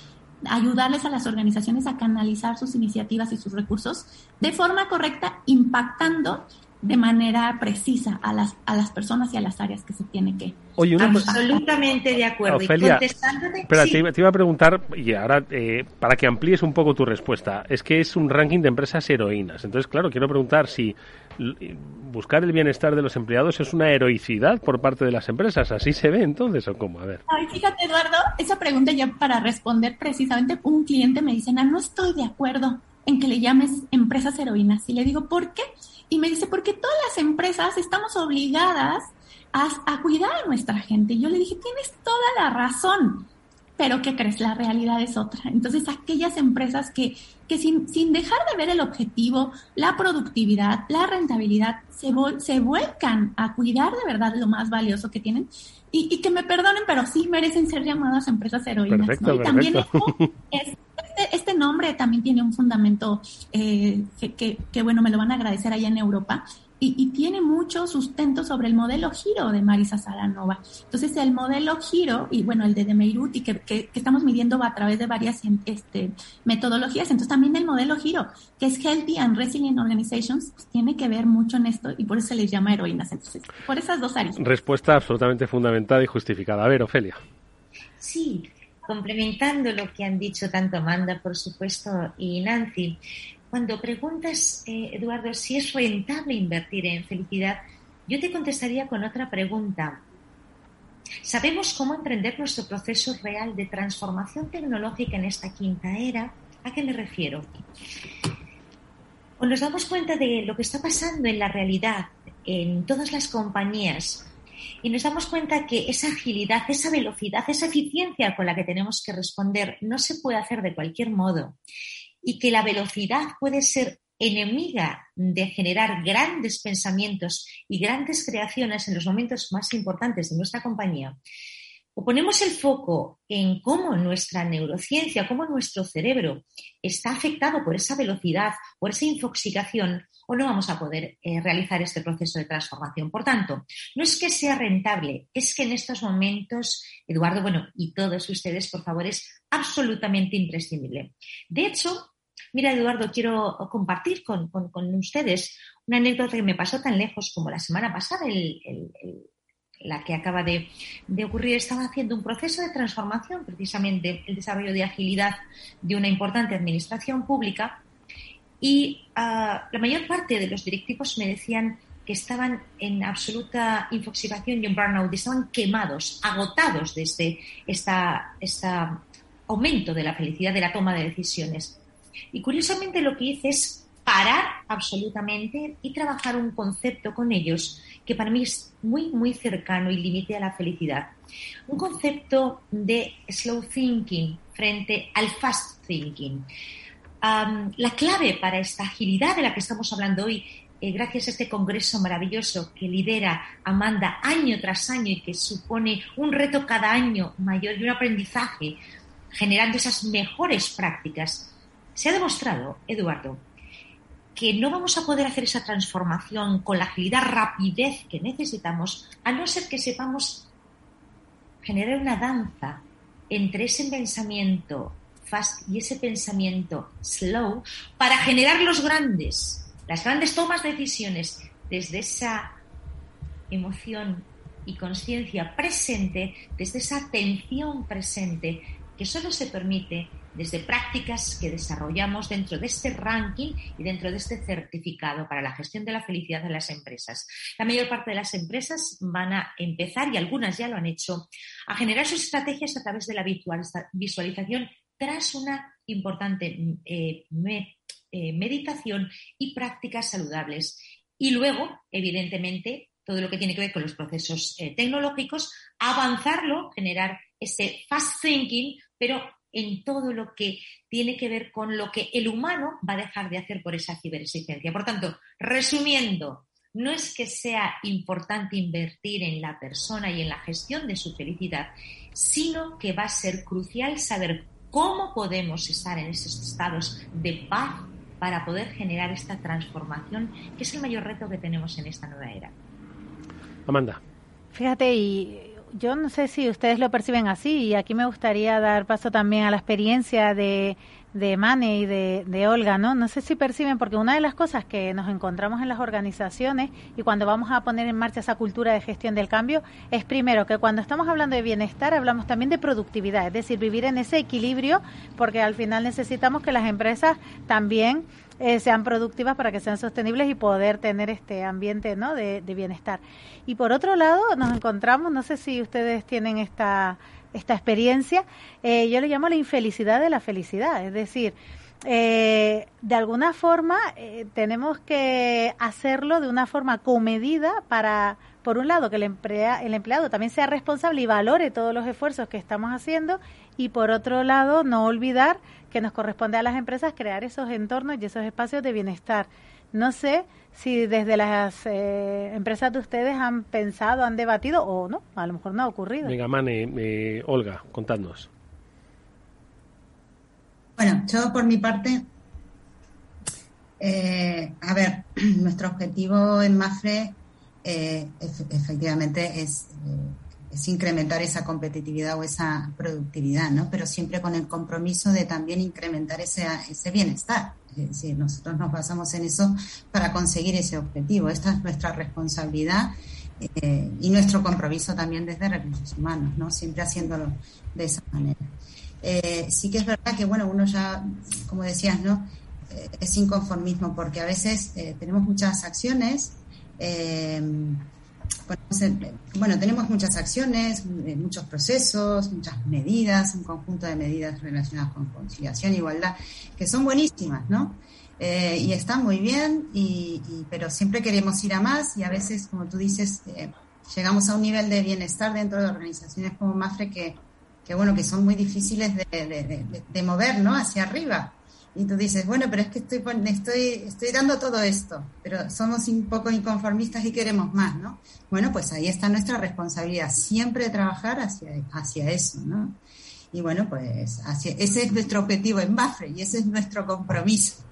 Speaker 14: ayudarles a las organizaciones a canalizar sus iniciativas y sus recursos de forma correcta, impactando de manera precisa a las, a las personas y a las áreas que se tiene que.
Speaker 11: Oye, Absolutamente de acuerdo.
Speaker 9: Ofelia, espera, te, iba, a preguntar, y ahora eh, para que amplíes un poco tu respuesta, es que es un ranking de empresas heroínas. Entonces, claro, quiero preguntar si buscar el bienestar de los empleados es una heroicidad por parte de las empresas. ¿Así se ve entonces o cómo? A ver.
Speaker 14: Ay, fíjate, Eduardo, esa pregunta ya para responder precisamente, un cliente me dice, no estoy de acuerdo en que le llames empresas heroínas. Y le digo, ¿por qué? Y me dice, porque todas las empresas estamos obligadas a, cuidar a nuestra gente. Y yo le dije, tienes toda la razón. Pero ¿qué crees? La realidad es otra. Entonces, aquellas empresas que, que sin, sin dejar de ver el objetivo, la productividad, la rentabilidad, se, se vuelcan a cuidar de verdad lo más valioso que tienen, y, que me perdonen, pero sí merecen ser llamadas empresas heroínas. Y también es, este, este, nombre también tiene un fundamento eh, que, que, bueno, me lo van a agradecer allá en Europa. Y, tiene mucho sustento sobre el modelo giro de Marisa Saranova. Entonces, el modelo giro, y bueno, el de Demeiruti, que, que, estamos midiendo a través de varias este, metodologías, entonces también el modelo giro, que es Healthy and Resilient Organizations, pues, tiene que ver mucho en esto y por eso se les llama heroínas. Entonces, por esas dos áreas.
Speaker 9: Respuesta absolutamente fundamentada y justificada. A ver, Ofelia.
Speaker 11: Sí, complementando lo que han dicho tanto Amanda, por supuesto, y Nancy, cuando preguntas, eh, Eduardo, si es rentable invertir en felicidad, yo te contestaría con otra pregunta. ¿Sabemos cómo emprender nuestro proceso real de transformación tecnológica en esta quinta era? ¿A qué me refiero? Cuando nos damos cuenta de lo que está pasando en la realidad, en todas las compañías, y nos damos cuenta que esa agilidad, esa velocidad, esa eficiencia con la que tenemos que responder no se puede hacer de cualquier modo. Y que la velocidad puede ser enemiga de generar grandes pensamientos y grandes creaciones en los momentos más importantes de nuestra compañía, o ponemos el foco en cómo nuestra neurociencia, cómo nuestro cerebro está afectado por esa velocidad, por esa infoxicación, o no vamos a poder eh, realizar este proceso de transformación. Por tanto, no es que sea rentable, es que en estos momentos, Eduardo, bueno, y todos ustedes, por favor, es absolutamente imprescindible. De hecho, mira, Eduardo, quiero compartir con, ustedes una anécdota que me pasó tan lejos como la semana pasada, la que acaba de, ocurrir, estaba haciendo un proceso de transformación, precisamente el desarrollo de agilidad de una importante administración pública, y ah, la mayor parte de los directivos me decían que estaban en absoluta infoxicación y en burnout, estaban quemados, agotados desde este aumento de la felicidad de la toma de decisiones. Y curiosamente lo que hice es parar absolutamente y trabajar un concepto con ellos que para mí es muy, muy cercano y límite a la felicidad. Un concepto de slow thinking frente al fast thinking. La clave para esta agilidad de la que estamos hablando hoy, eh, gracias a este congreso maravilloso que lidera Amanda año tras año y que supone un reto cada año mayor y un aprendizaje, generando esas mejores prácticas, se ha demostrado, Eduardo, que no vamos a poder hacer esa transformación con la agilidad, rapidez que necesitamos, a no ser que sepamos generar una danza entre ese pensamiento fast y ese pensamiento slow para generar los grandes, las grandes tomas de decisiones desde esa emoción y conciencia presente, desde esa atención presente que solo se permite desde prácticas que desarrollamos dentro de este ranking y dentro de este certificado para la gestión de la felicidad de las empresas. La mayor parte de las empresas van a empezar, y algunas ya lo han hecho, a generar sus estrategias a través de la visualización tras una importante eh, eh, meditación y prácticas saludables. Y luego, evidentemente, todo lo que tiene que ver con los procesos eh, tecnológicos, avanzarlo, generar ese fast thinking, pero en todo lo que tiene que ver con lo que el humano va a dejar de hacer por esa ciberexigencia. Por tanto, resumiendo, no es que sea importante invertir en la persona y en la gestión de su felicidad, sino que va a ser crucial saber cómo podemos estar en esos estados de paz para poder generar esta transformación, que es el mayor reto que tenemos en esta nueva era.
Speaker 9: Amanda.
Speaker 10: Fíjate, y yo no sé si ustedes lo perciben así y aquí me gustaría dar paso también a la experiencia de, de Mane y de, de, Olga, ¿no? No sé si perciben, porque una de las cosas que nos encontramos en las organizaciones y cuando vamos a poner en marcha esa cultura de gestión del cambio es primero que cuando estamos hablando de bienestar hablamos también de productividad, es decir, vivir en ese equilibrio porque al final necesitamos que las empresas también eh, sean productivas para que sean sostenibles y poder tener este ambiente ¿no? de, bienestar. Y por otro lado, nos encontramos, no sé si ustedes tienen esta, esta experiencia, eh, yo le llamo la infelicidad de la felicidad, es decir, eh, de alguna forma tenemos que hacerlo de una forma comedida para, por un lado, que el, emplea, el empleado también sea responsable y valore todos los esfuerzos que estamos haciendo y por otro lado, no olvidar que nos corresponde a las empresas crear esos entornos y esos espacios de bienestar. No sé si desde las eh, empresas de ustedes han pensado, han debatido o no, a lo mejor no ha ocurrido.
Speaker 9: Venga, Mane, eh, Olga, contadnos.
Speaker 12: Bueno, yo por mi parte, eh, a ver, nuestro objetivo en MAFRE efectivamente es es incrementar esa competitividad o esa productividad, ¿no? Pero siempre con el compromiso de también incrementar ese, ese bienestar. Es decir, nosotros nos basamos en eso para conseguir ese objetivo. Esta es nuestra responsabilidad eh, y nuestro compromiso también desde recursos humanos, ¿no? Siempre haciéndolo de esa manera. Eh, sí que es verdad que, bueno, uno ya, como decías, ¿no? Eh, es inconformismo porque a veces tenemos muchas acciones bueno, tenemos muchas acciones, eh, muchos procesos, muchas medidas, un conjunto de medidas relacionadas con conciliación e igualdad, que son buenísimas, ¿no? Eh, y están muy bien, y, pero siempre queremos ir a más y a veces, como tú dices, eh, llegamos a un nivel de bienestar dentro de organizaciones como MAFRE que, que bueno, que son muy difíciles de, de mover, ¿no? Hacia arriba. Y tú dices, bueno, pero es que estoy, estoy, estoy dando todo esto, pero somos un poco inconformistas y queremos más, ¿no? Bueno, pues ahí está nuestra responsabilidad, siempre trabajar hacia, hacia eso, ¿no? Y bueno, pues hacia, ese es nuestro objetivo en Bafre y ese es nuestro compromiso.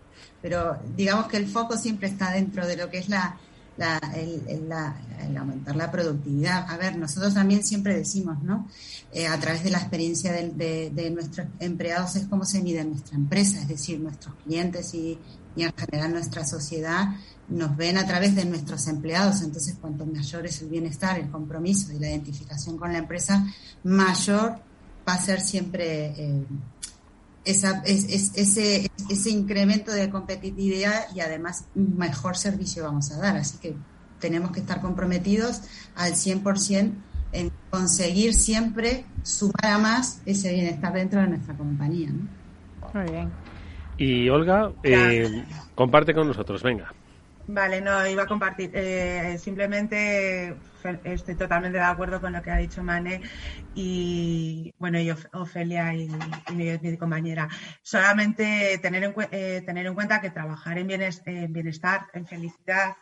Speaker 12: pero digamos que el foco siempre está dentro de lo que es la, el, aumentar la productividad. A ver, nosotros también siempre decimos, ¿no? Eh, a través de la experiencia de, nuestros empleados es como se mide nuestra empresa, es decir, nuestros clientes y, y en general nuestra sociedad nos ven a través de nuestros empleados, entonces cuanto mayor es el bienestar, el compromiso y la identificación con la empresa, mayor va a ser siempre eh, esa, ese, ese incremento de competitividad y además un mejor servicio vamos a dar. Así que tenemos que estar comprometidos al 100% en conseguir siempre sumar a más ese bienestar dentro de nuestra compañía.
Speaker 10: Muy bien.
Speaker 9: Y Olga, eh, comparte con nosotros, venga.
Speaker 13: Vale, no, iba a compartir. Eh, simplemente estoy totalmente de acuerdo con lo que ha dicho Mane y, bueno, y Ofelia y, mi, compañera. Solamente tener en, eh, tener en cuenta que trabajar en, bienestar, en felicidad.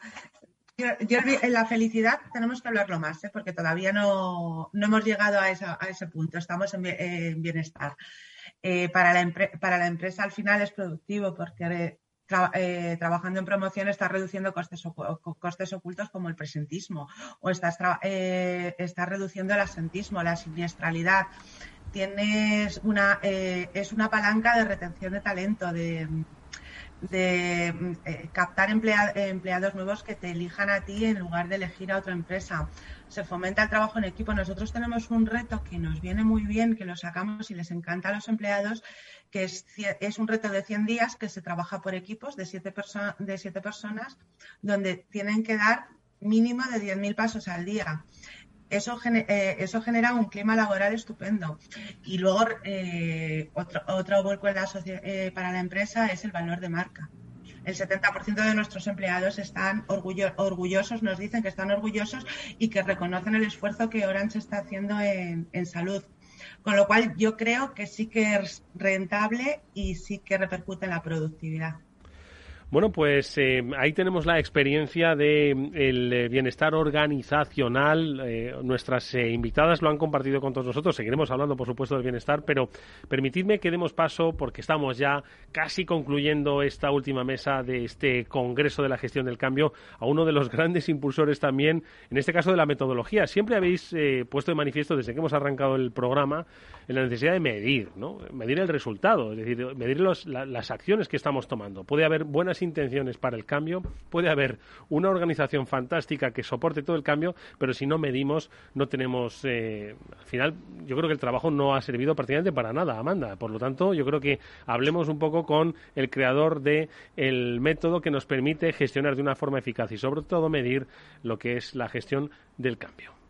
Speaker 13: Yo, en la felicidad tenemos que hablarlo más, ¿eh? porque todavía no, hemos llegado a, a, ese punto. Estamos en, bienestar. para, la para la empresa al final es productivo porque eh, trabajando en promoción estás reduciendo costes, costes ocultos como el presentismo o estás, eh, reduciendo el asentismo, la siniestralidad. Tienes una, eh, es una palanca de retención de talento, de, de captar empleados nuevos que te elijan a ti en lugar de elegir a otra empresa. Se fomenta el trabajo en equipo. Nosotros tenemos un reto que nos viene muy bien, que lo sacamos y les encanta a los empleados, que es, un reto de 100 días que se trabaja por equipos de 7 de siete personas, donde tienen que dar mínimo de 10.000 pasos al día. Eso, eh, eso, genera un clima laboral estupendo. Y luego, eh, otro, otro vuelco en la eh, para la empresa es el valor de marca. El 70% de nuestros empleados están orgullosos, nos dicen que están orgullosos y que reconocen el esfuerzo que Orange está haciendo en, en salud. Con lo cual yo creo que sí que es rentable y sí que repercute en la productividad.
Speaker 9: Bueno, pues eh, ahí tenemos la experiencia del de, eh, bienestar organizacional. Eh, nuestras invitadas lo han compartido con todos nosotros. Seguiremos hablando, por supuesto, del bienestar, pero permitidme que demos paso, porque estamos ya casi concluyendo esta última mesa de este Congreso de la Gestión del Cambio, a uno de los grandes impulsores también, en este caso de la metodología. Siempre habéis puesto de manifiesto, desde que hemos arrancado el programa, la necesidad de medir, ¿no? Medir el resultado, es decir, medir las acciones que estamos tomando. Puede haber buenas intenciones para el cambio, puede haber una organización fantástica que soporte todo el cambio, pero si no medimos, no tenemos. Eh, al final, yo creo que el trabajo no ha servido prácticamente para nada, Amanda. Por lo tanto, yo creo que hablemos un poco con el creador del el método que nos permite gestionar de una forma eficaz y, sobre todo, medir lo que es la gestión del cambio.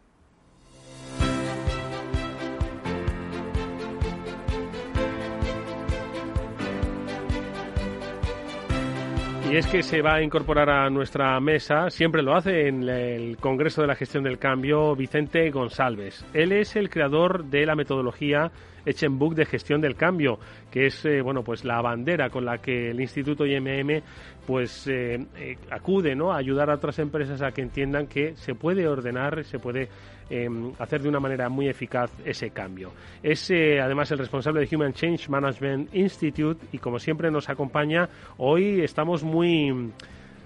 Speaker 9: Y es que se va a incorporar a nuestra mesa, siempre lo hace en el Congreso de la Gestión del Cambio, Vicente González. Él es el creador de la metodología Echenbook de Gestión del Cambio, que es eh, bueno pues la bandera con la que el Instituto IMM pues eh, eh, acude ¿no? a ayudar a otras empresas a que entiendan que se puede ordenar, se puede Em, hacer de una manera muy eficaz ese cambio. Es eh, además el responsable de Human Change Management Institute y como siempre nos acompaña, hoy estamos muy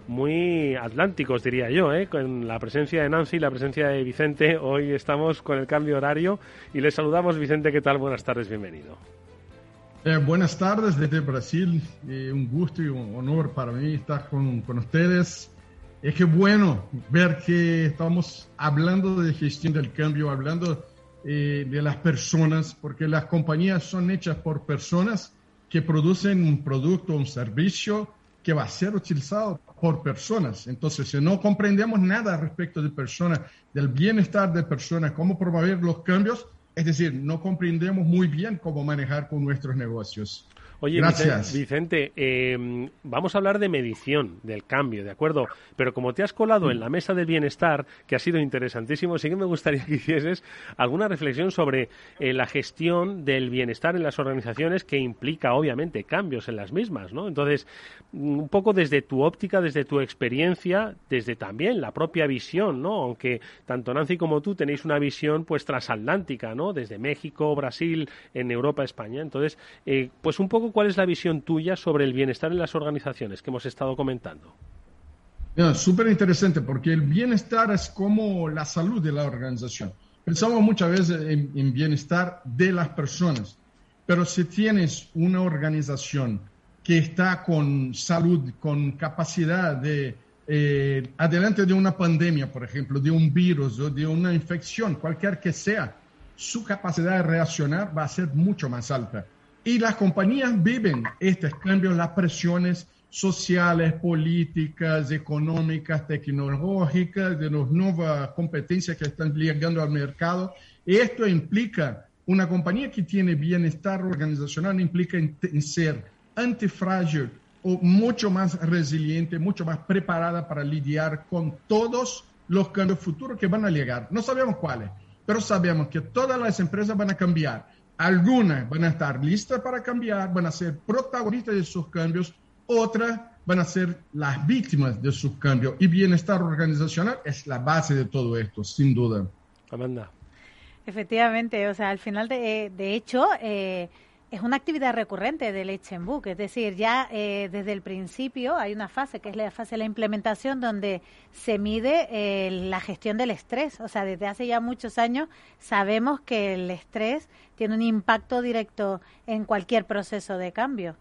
Speaker 9: muy atlánticos, diría yo, ¿eh? con la presencia de Nancy y la presencia de Vicente. Hoy estamos con el cambio horario y les saludamos. Vicente, ¿qué tal? Buenas tardes, bienvenido.
Speaker 15: Eh, buenas tardes desde Brasil. Eh, un gusto y un honor para mí estar con, con ustedes. Es que bueno ver que estamos hablando de gestión del cambio, hablando eh, de las personas, porque las compañías son hechas por personas que producen un producto, un servicio que va a ser utilizado por personas. Entonces, si no comprendemos nada respecto de personas, del bienestar de personas, cómo promover los cambios, es decir, no comprendemos muy bien cómo manejar con nuestros negocios.
Speaker 9: Oye, Vicente, em, vamos a hablar de medición del cambio, ¿de acuerdo? Pero como te has colado en la mesa del bienestar, que ha sido interesantísimo, sí que me gustaría que hicieses alguna reflexión sobre eh, la gestión del bienestar en las organizaciones que implica, obviamente, cambios en las mismas, ¿no? Entonces, un poco desde tu óptica, desde tu experiencia, desde también la propia visión, ¿no? Aunque tanto Nancy como tú tenéis una visión, pues, transatlántica, ¿no? Desde México, Brasil, en Europa, España. Entonces, eh, pues un poco poco cuál es la visión tuya sobre el bienestar en las organizaciones que hemos estado comentando.
Speaker 15: Súper interesante porque el bienestar es como la salud de la organización. Pensamos muchas veces en, bienestar de las personas, pero si tienes una organización que está con salud, con capacidad de, eh, adelante de una pandemia, por ejemplo, de un virus o de una infección, cualquier que sea, su capacidad de reaccionar va a ser mucho más alta. Y las compañías viven estos cambios, las presiones sociales, políticas, económicas, tecnológicas, de las nuevas competencias que están llegando al mercado. Esto implica una compañía que tiene bienestar organizacional, implica en, ser antifrágil o mucho más resiliente, mucho más preparada para lidiar con todos los cambios futuros que van a llegar. No sabemos cuáles, pero sabemos que todas las empresas van a cambiar. Algunas van a estar listas para cambiar, van a ser protagonistas de esos cambios otras van a ser las víctimas de sus cambios. Y bienestar organizacional es la base de todo esto, sin duda.
Speaker 9: Amanda.
Speaker 10: Efectivamente, o sea, al final, de, de hecho, eh, es una actividad recurrente del Book, es decir, ya eh, desde el principio hay una fase que es la fase de la implementación donde se mide eh, la gestión del estrés. O sea, desde hace ya muchos años sabemos que el estrés tiene un impacto directo en cualquier proceso de cambio.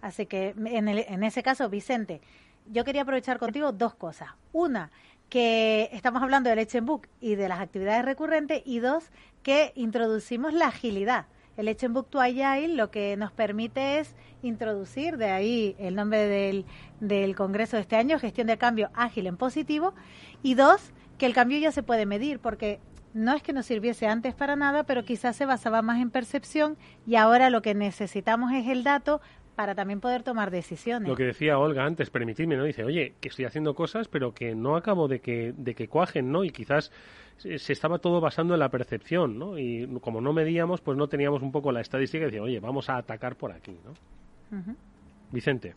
Speaker 10: Así que en, en ese caso, Vicente, yo quería aprovechar contigo dos cosas. Una, que estamos hablando del Book y de las actividades recurrentes. Y dos, que introducimos la agilidad. El to Agile lo que nos permite es introducir, de ahí el nombre del, del Congreso de este año, gestión de cambio ágil en positivo. Y dos, que el cambio ya se puede medir, porque no es que nos sirviese antes para nada, pero quizás se basaba más en percepción y ahora lo que necesitamos es el dato para también poder tomar decisiones.
Speaker 9: Lo que decía Olga antes, permitidme, ¿no? Dice, oye, que estoy haciendo cosas, pero que no acabo de que, de que cuajen, ¿no? Y quizás se estaba todo basando en la percepción, ¿no? Y como no medíamos, pues no teníamos un poco la estadística y decía, oye, vamos a atacar por aquí, ¿no? Vicente.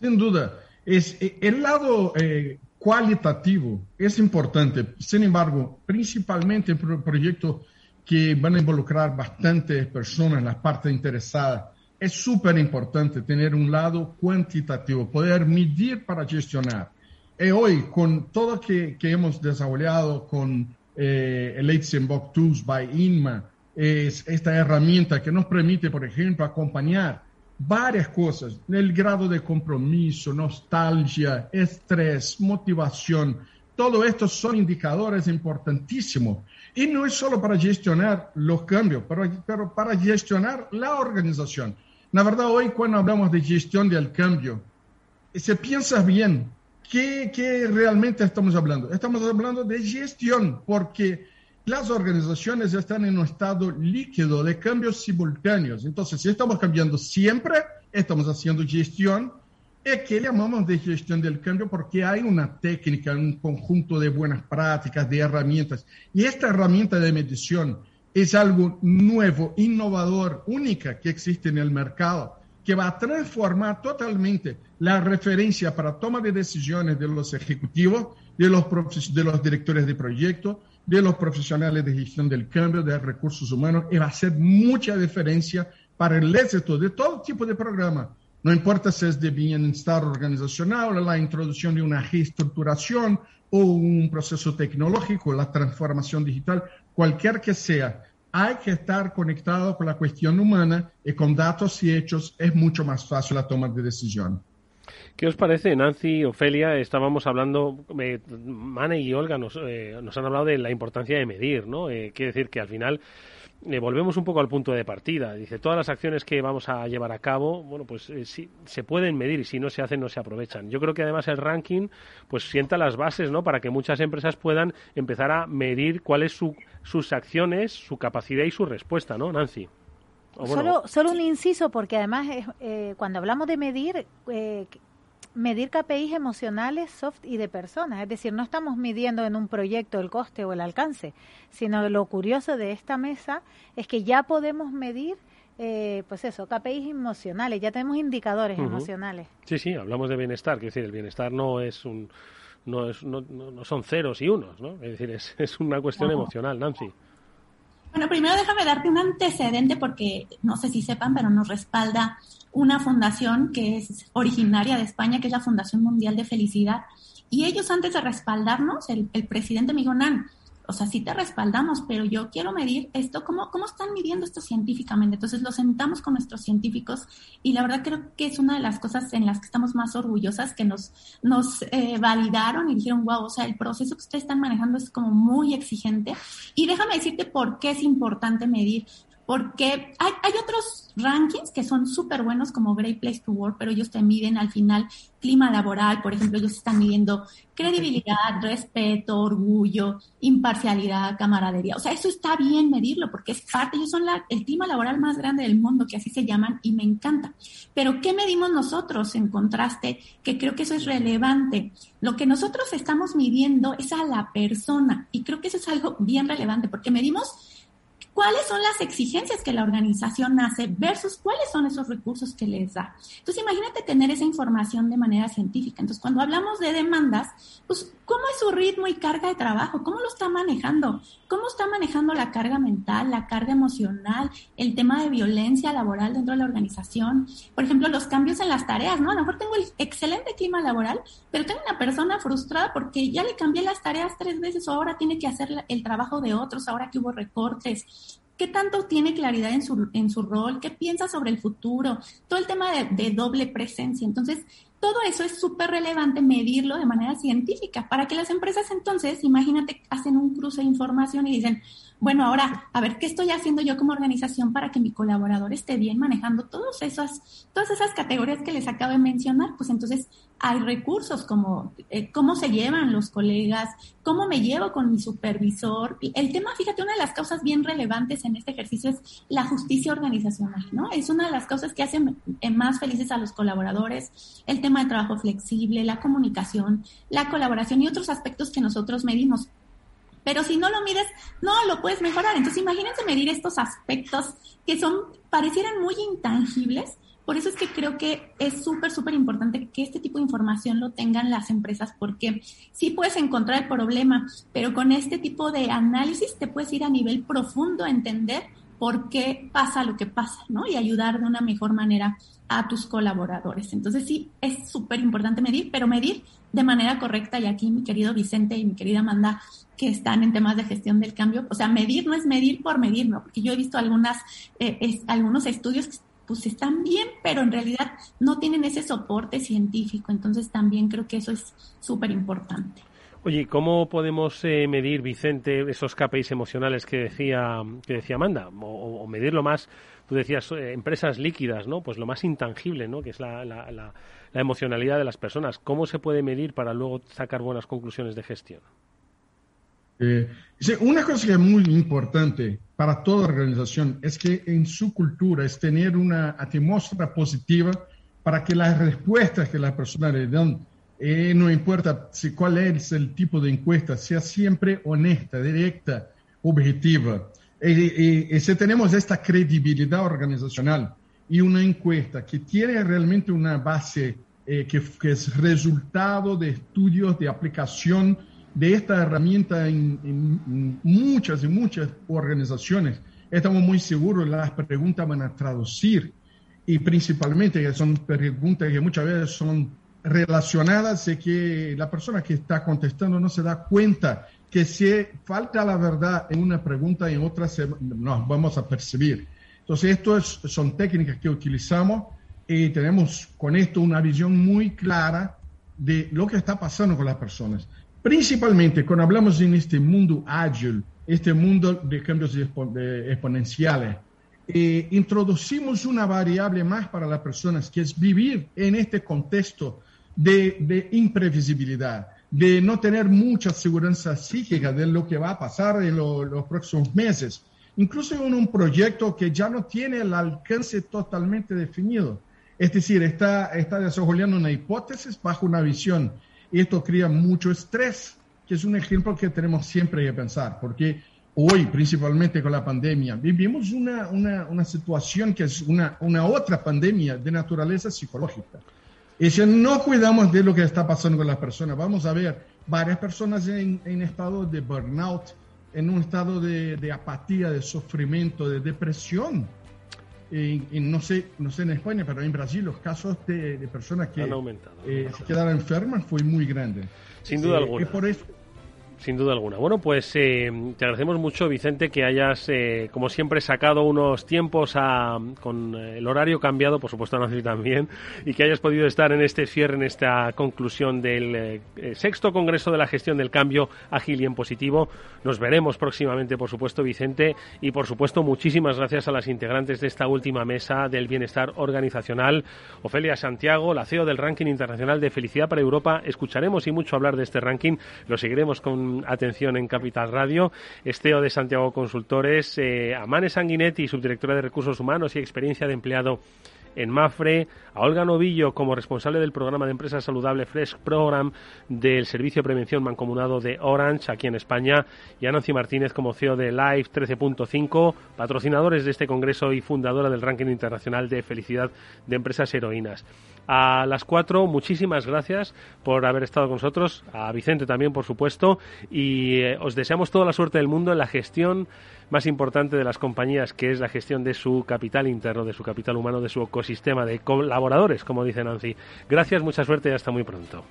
Speaker 15: Sin duda. Es, eh, el lado eh, cualitativo es importante. Sin embargo, principalmente en proyectos que van a involucrar bastantes personas, las partes interesadas, es súper importante tener un lado cuantitativo, poder medir para gestionar. Y hoy, con todo que, que hemos desarrollado con eh, el Box Tools by INMA, es esta herramienta que nos permite, por ejemplo, acompañar varias cosas, el grado de compromiso, nostalgia, estrés, motivación, todo esto son indicadores importantísimos. Y no es solo para gestionar los cambios, pero, pero para gestionar la organización. La verdad, hoy cuando hablamos de gestión del cambio, se piensa bien, ¿qué, ¿qué, realmente estamos hablando? Estamos hablando de gestión, porque las organizaciones están en un estado líquido de cambios simultáneos. Entonces, si estamos cambiando siempre, estamos haciendo gestión, es que llamamos de gestión del cambio porque hay una técnica, un conjunto de buenas prácticas, de herramientas. Y esta herramienta de medición es algo nuevo, innovador, única que existe en el mercado, que va a transformar totalmente la referencia para toma de decisiones de los ejecutivos, de los, de los directores de proyectos, de los profesionales de gestión del cambio, de recursos humanos, y va a hacer mucha diferencia para el éxito de todo tipo de programa. No importa si es de bienestar organizacional, la introducción de una reestructuración o un proceso tecnológico, la transformación digital, cualquier que sea, hay que estar conectado con la cuestión humana y con datos y hechos es mucho más fácil la toma de decisión.
Speaker 9: ¿Qué os parece, Nancy, Ofelia? Estábamos hablando, eh, Mane y Olga nos, eh, nos, han hablado de la importancia de medir, ¿no? Eh, quiere decir que al final eh, volvemos un poco al punto de partida. Dice, todas las acciones que vamos a llevar a cabo, bueno, pues eh, se pueden medir y si no se hacen, no se aprovechan. Yo creo que además el ranking, pues sienta las bases, ¿no? Para que muchas empresas puedan empezar a medir cuáles son sus acciones, su capacidad y su respuesta, ¿no, Nancy?
Speaker 10: solo, solo un inciso, porque además eh, cuando hablamos de medir, medir KPIs emocionales, soft y de personas. Es decir, no estamos midiendo en un proyecto el coste o el alcance, sino lo curioso de esta mesa es que ya podemos medir eh, pues eso, KPIs emocionales, ya tenemos indicadores emocionales.
Speaker 9: Sí, sí, hablamos de bienestar, que decir, el bienestar no es un no, es, no, no, son ceros y unos, ¿no? Es decir, es, es una cuestión emocional, Nancy.
Speaker 14: Bueno, primero déjame darte un antecedente porque no sé si sepan, pero nos respalda una fundación que es originaria de España, que es la Fundación Mundial de Felicidad. Y ellos antes de respaldarnos, el, el presidente Nan, o sea, sí te respaldamos, pero yo quiero medir esto, ¿cómo, ¿cómo están midiendo esto científicamente? Entonces lo sentamos con nuestros científicos y la verdad creo que es una de las cosas en las que estamos más orgullosas, que nos, nos eh, validaron y dijeron, wow, o sea, el proceso que ustedes están manejando es como muy exigente. Y déjame decirte por qué es importante medir porque hay, hay otros rankings que son súper buenos como Great Place to Work, pero ellos te miden al final clima laboral, por ejemplo, ellos están midiendo credibilidad, respeto, orgullo, imparcialidad, camaradería. O sea, eso está bien medirlo porque es parte, ellos son la, el clima laboral más grande del mundo, que así se llaman, y me encanta. Pero, ¿qué medimos nosotros en contraste? Que creo que eso es relevante. Lo que nosotros estamos midiendo es a la persona, y creo que eso es algo bien relevante porque medimos cuáles son las exigencias que la organización hace versus cuáles son esos recursos que les da. Entonces, imagínate tener esa información de manera científica. Entonces, cuando hablamos de demandas, pues, ¿cómo es su ritmo y carga de trabajo? ¿Cómo lo está manejando? ¿Cómo está manejando la carga mental, la carga emocional, el tema de violencia laboral dentro de la organización? Por ejemplo, los cambios en las tareas, ¿no? A lo mejor tengo el excelente clima laboral, pero tengo una persona frustrada porque ya le cambié las tareas tres veces o ahora tiene que hacer el trabajo de otros, ahora que hubo recortes ¿Qué tanto tiene claridad en su, en su rol? ¿Qué piensa sobre el futuro? Todo el tema de, de doble presencia. Entonces, todo eso es súper relevante medirlo de manera científica para que las empresas entonces, imagínate, hacen un cruce de información y dicen, bueno, ahora, a ver, ¿qué estoy haciendo yo como organización para que mi colaborador esté bien manejando todas esas, todas esas categorías que les acabo de mencionar? Pues entonces hay recursos como eh, cómo se llevan los colegas, cómo me llevo con mi supervisor. El tema, fíjate, una de las causas bien relevantes en este ejercicio es la justicia organizacional, ¿no? Es una de las causas que hacen eh, más felices a los colaboradores, el tema de trabajo flexible, la comunicación, la colaboración y otros aspectos que nosotros medimos. Pero si no lo mides, no lo puedes mejorar. Entonces, imagínense medir estos aspectos que son, parecieran muy intangibles. Por eso es que creo que es súper, súper importante que este tipo de información lo tengan las empresas, porque sí puedes encontrar el problema, pero con este tipo de análisis te puedes ir a nivel profundo a entender por qué pasa lo que pasa, ¿no? Y ayudar de una mejor manera a tus colaboradores. Entonces sí, es súper importante medir, pero medir de manera correcta. Y aquí mi querido Vicente y mi querida Amanda, que están en temas de gestión del cambio, o sea, medir no es medir por medir, ¿no? Porque yo he visto algunas, eh, algunos estudios que pues están bien, pero en realidad no tienen ese soporte científico. Entonces también creo que eso es súper importante.
Speaker 9: Oye, ¿cómo podemos eh, medir, Vicente, esos KPIs emocionales que decía, que decía Amanda? O, medirlo más, tú decías, eh, empresas líquidas, ¿no? Pues lo más intangible, ¿no? Que es la, la, emocionalidad de las personas. ¿Cómo se puede medir para luego sacar buenas conclusiones de gestión?
Speaker 15: Eh, una cosa que es muy importante para toda organización es que en su cultura es tener una atmósfera positiva para que las respuestas que las personas le dan eh, no importa si cuál es el tipo de encuesta, sea siempre honesta, directa, objetiva. Y, si tenemos esta credibilidad organizacional y una encuesta que tiene realmente una base eh, que, que, es resultado de estudios de aplicación de esta herramienta en, en muchas y muchas organizaciones, estamos muy seguros las preguntas van a traducir. Y principalmente que son preguntas que muchas veces son relacionadas de que la persona que está contestando no se da cuenta que si falta la verdad en una pregunta, en otra nos vamos a percibir. Entonces, esto son técnicas que utilizamos y tenemos con esto una visión muy clara de lo que está pasando con las personas. Principalmente cuando hablamos en este mundo ágil, este mundo de cambios exponenciales, eh, introducimos una variable más para las personas, que es vivir en este contexto de, imprevisibilidad, de no tener mucha seguridad psíquica de lo que va a pasar en los próximos meses, incluso en un proyecto que ya no tiene el alcance totalmente definido. Es decir, está, está desarrollando una hipótesis bajo una visión y esto crea mucho estrés, que es un ejemplo que tenemos siempre que pensar, porque hoy, principalmente con la pandemia, vivimos una, una, una situación que es una, una otra pandemia de naturaleza psicológica. Y si no cuidamos de lo que está pasando con las personas, vamos a ver varias personas en, estado de burnout, en un estado de, apatía, de sufrimiento, de depresión. Y, no, sé, no sé en España, pero en Brasil los casos de, personas que eh, se quedaron enfermas fue muy grande.
Speaker 9: Sin duda
Speaker 15: eh,
Speaker 9: alguna.
Speaker 15: Y por eso,
Speaker 9: sin duda alguna. Bueno, pues eh, te agradecemos mucho, Vicente, que hayas, eh, como siempre, sacado unos tiempos a, con el horario cambiado, por supuesto, Nancy también, y que hayas podido estar en este cierre, en esta conclusión del eh, sexto Congreso de la Gestión del Cambio Ágil y en Positivo. Nos veremos próximamente, por supuesto, Vicente, y por supuesto, muchísimas gracias a las integrantes de esta última mesa del bienestar organizacional. Ofelia Santiago, la CEO del Ranking Internacional de Felicidad para Europa. Escucharemos y mucho hablar de este ranking. Lo seguiremos con atención en Capital Radio. Esteo de Santiago Consultores, eh, Amane Sanguinetti, subdirectora de Recursos Humanos y Experiencia de Empleado en Mafre, a Olga Novillo como responsable del programa de empresa saludable Fresh Program del Servicio de Prevención Mancomunado de Orange aquí en España y a Nancy Martínez como CEO de Live 13.5, patrocinadores de este congreso y fundadora del ranking internacional de felicidad de empresas heroínas. A las cuatro, muchísimas gracias por haber estado con nosotros, a Vicente también, por supuesto, y eh, os deseamos toda la suerte del mundo en la gestión más importante de las compañías, que es la gestión de su capital interno, de su capital humano, de su ecosistema de colaboradores, como dice Nancy. Gracias, mucha suerte y hasta muy pronto.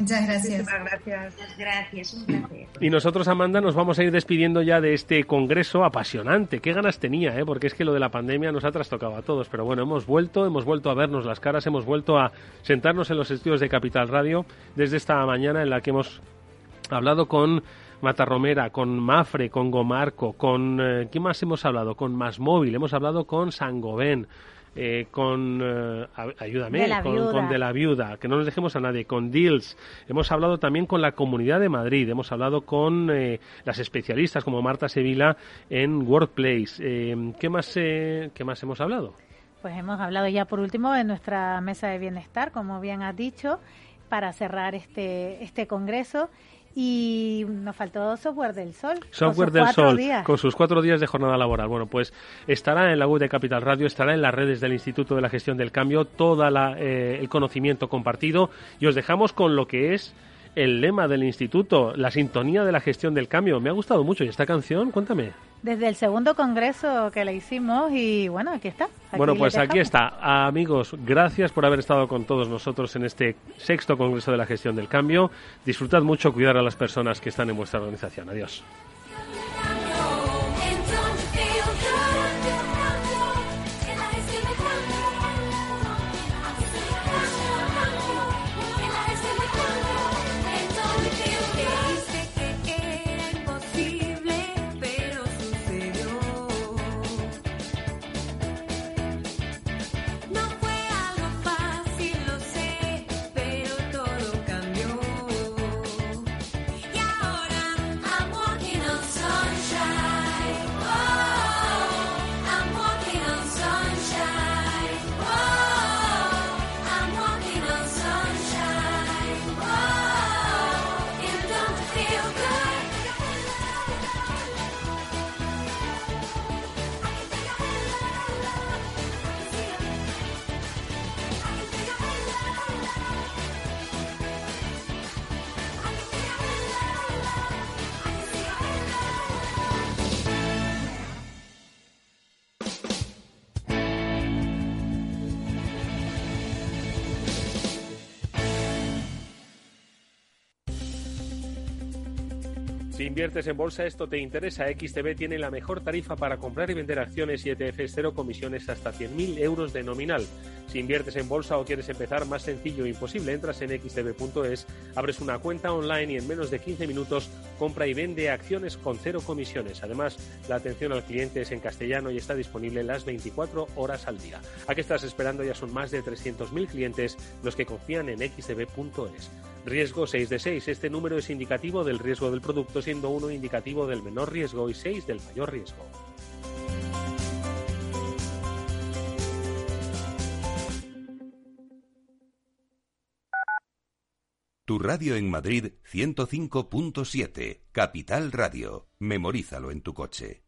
Speaker 12: Muchas gracias.
Speaker 11: Muchas gracias, un placer.
Speaker 9: Y nosotros, Amanda, nos vamos a ir despidiendo ya de este congreso apasionante. Qué ganas tenía, ¿eh? porque es que lo de la pandemia nos ha trastocado a todos. Pero bueno, hemos vuelto, hemos vuelto a vernos las caras, hemos vuelto a sentarnos en los estudios de Capital Radio desde esta mañana en la que hemos hablado con Matarromera, con Mafre, con Gomarco, con... Eh, ¿Qué más hemos hablado? Con Masmóvil, hemos hablado con Sangovén eh, con eh, ayúdame, con, de la viuda, que no nos dejemos a nadie, con Deals, hemos hablado también con la Comunidad de Madrid, hemos hablado con eh, las especialistas como Marta Sevilla en Workplace. ¿qué, más, ¿Qué más hemos hablado?
Speaker 10: Pues hemos hablado ya por último de nuestra mesa de bienestar, como bien has dicho, para cerrar este, este congreso y nos faltó Software del Sol.
Speaker 9: Software del Sol, con sus cuatro días de jornada laboral. Bueno, pues estará en la web de Capital Radio, estará en las redes del Instituto de la Gestión del Cambio, todo eh, el conocimiento compartido y os dejamos con lo que es el lema del instituto, la sintonía de la gestión del cambio. Me ha gustado mucho. ¿Y esta canción? Cuéntame.
Speaker 10: Desde el segundo congreso que le hicimos y bueno, aquí está.
Speaker 9: bueno, pues aquí está. Amigos, gracias por haber estado con todos nosotros en este sexto congreso de la gestión del cambio. Disfrutad mucho, cuidar a las personas que están en vuestra organización. Adiós. Si inviertes en bolsa, esto te interesa. XTB tiene la mejor tarifa para comprar y vender acciones y ETFs, cero comisiones hasta 100.000 euros de nominal. Si inviertes en bolsa o quieres empezar, más sencillo e imposible, entras en xtb.es, abres una cuenta online y en menos de 15 minutos compra y vende acciones con cero comisiones. Además, la atención al cliente es en castellano y está disponible las 24 horas al día. ¿A qué estás esperando? Ya son más de 300.000 clientes los que confían en xtb.es. Riesgo 6 de 6. Este número es indicativo del riesgo del producto, siendo uno indicativo del menor riesgo y 6 del mayor riesgo.
Speaker 6: Tu radio en Madrid 105.7, Capital Radio. Memorízalo en tu coche.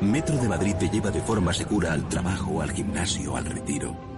Speaker 16: Metro de Madrid te lleva de forma segura al trabajo, al gimnasio, al retiro.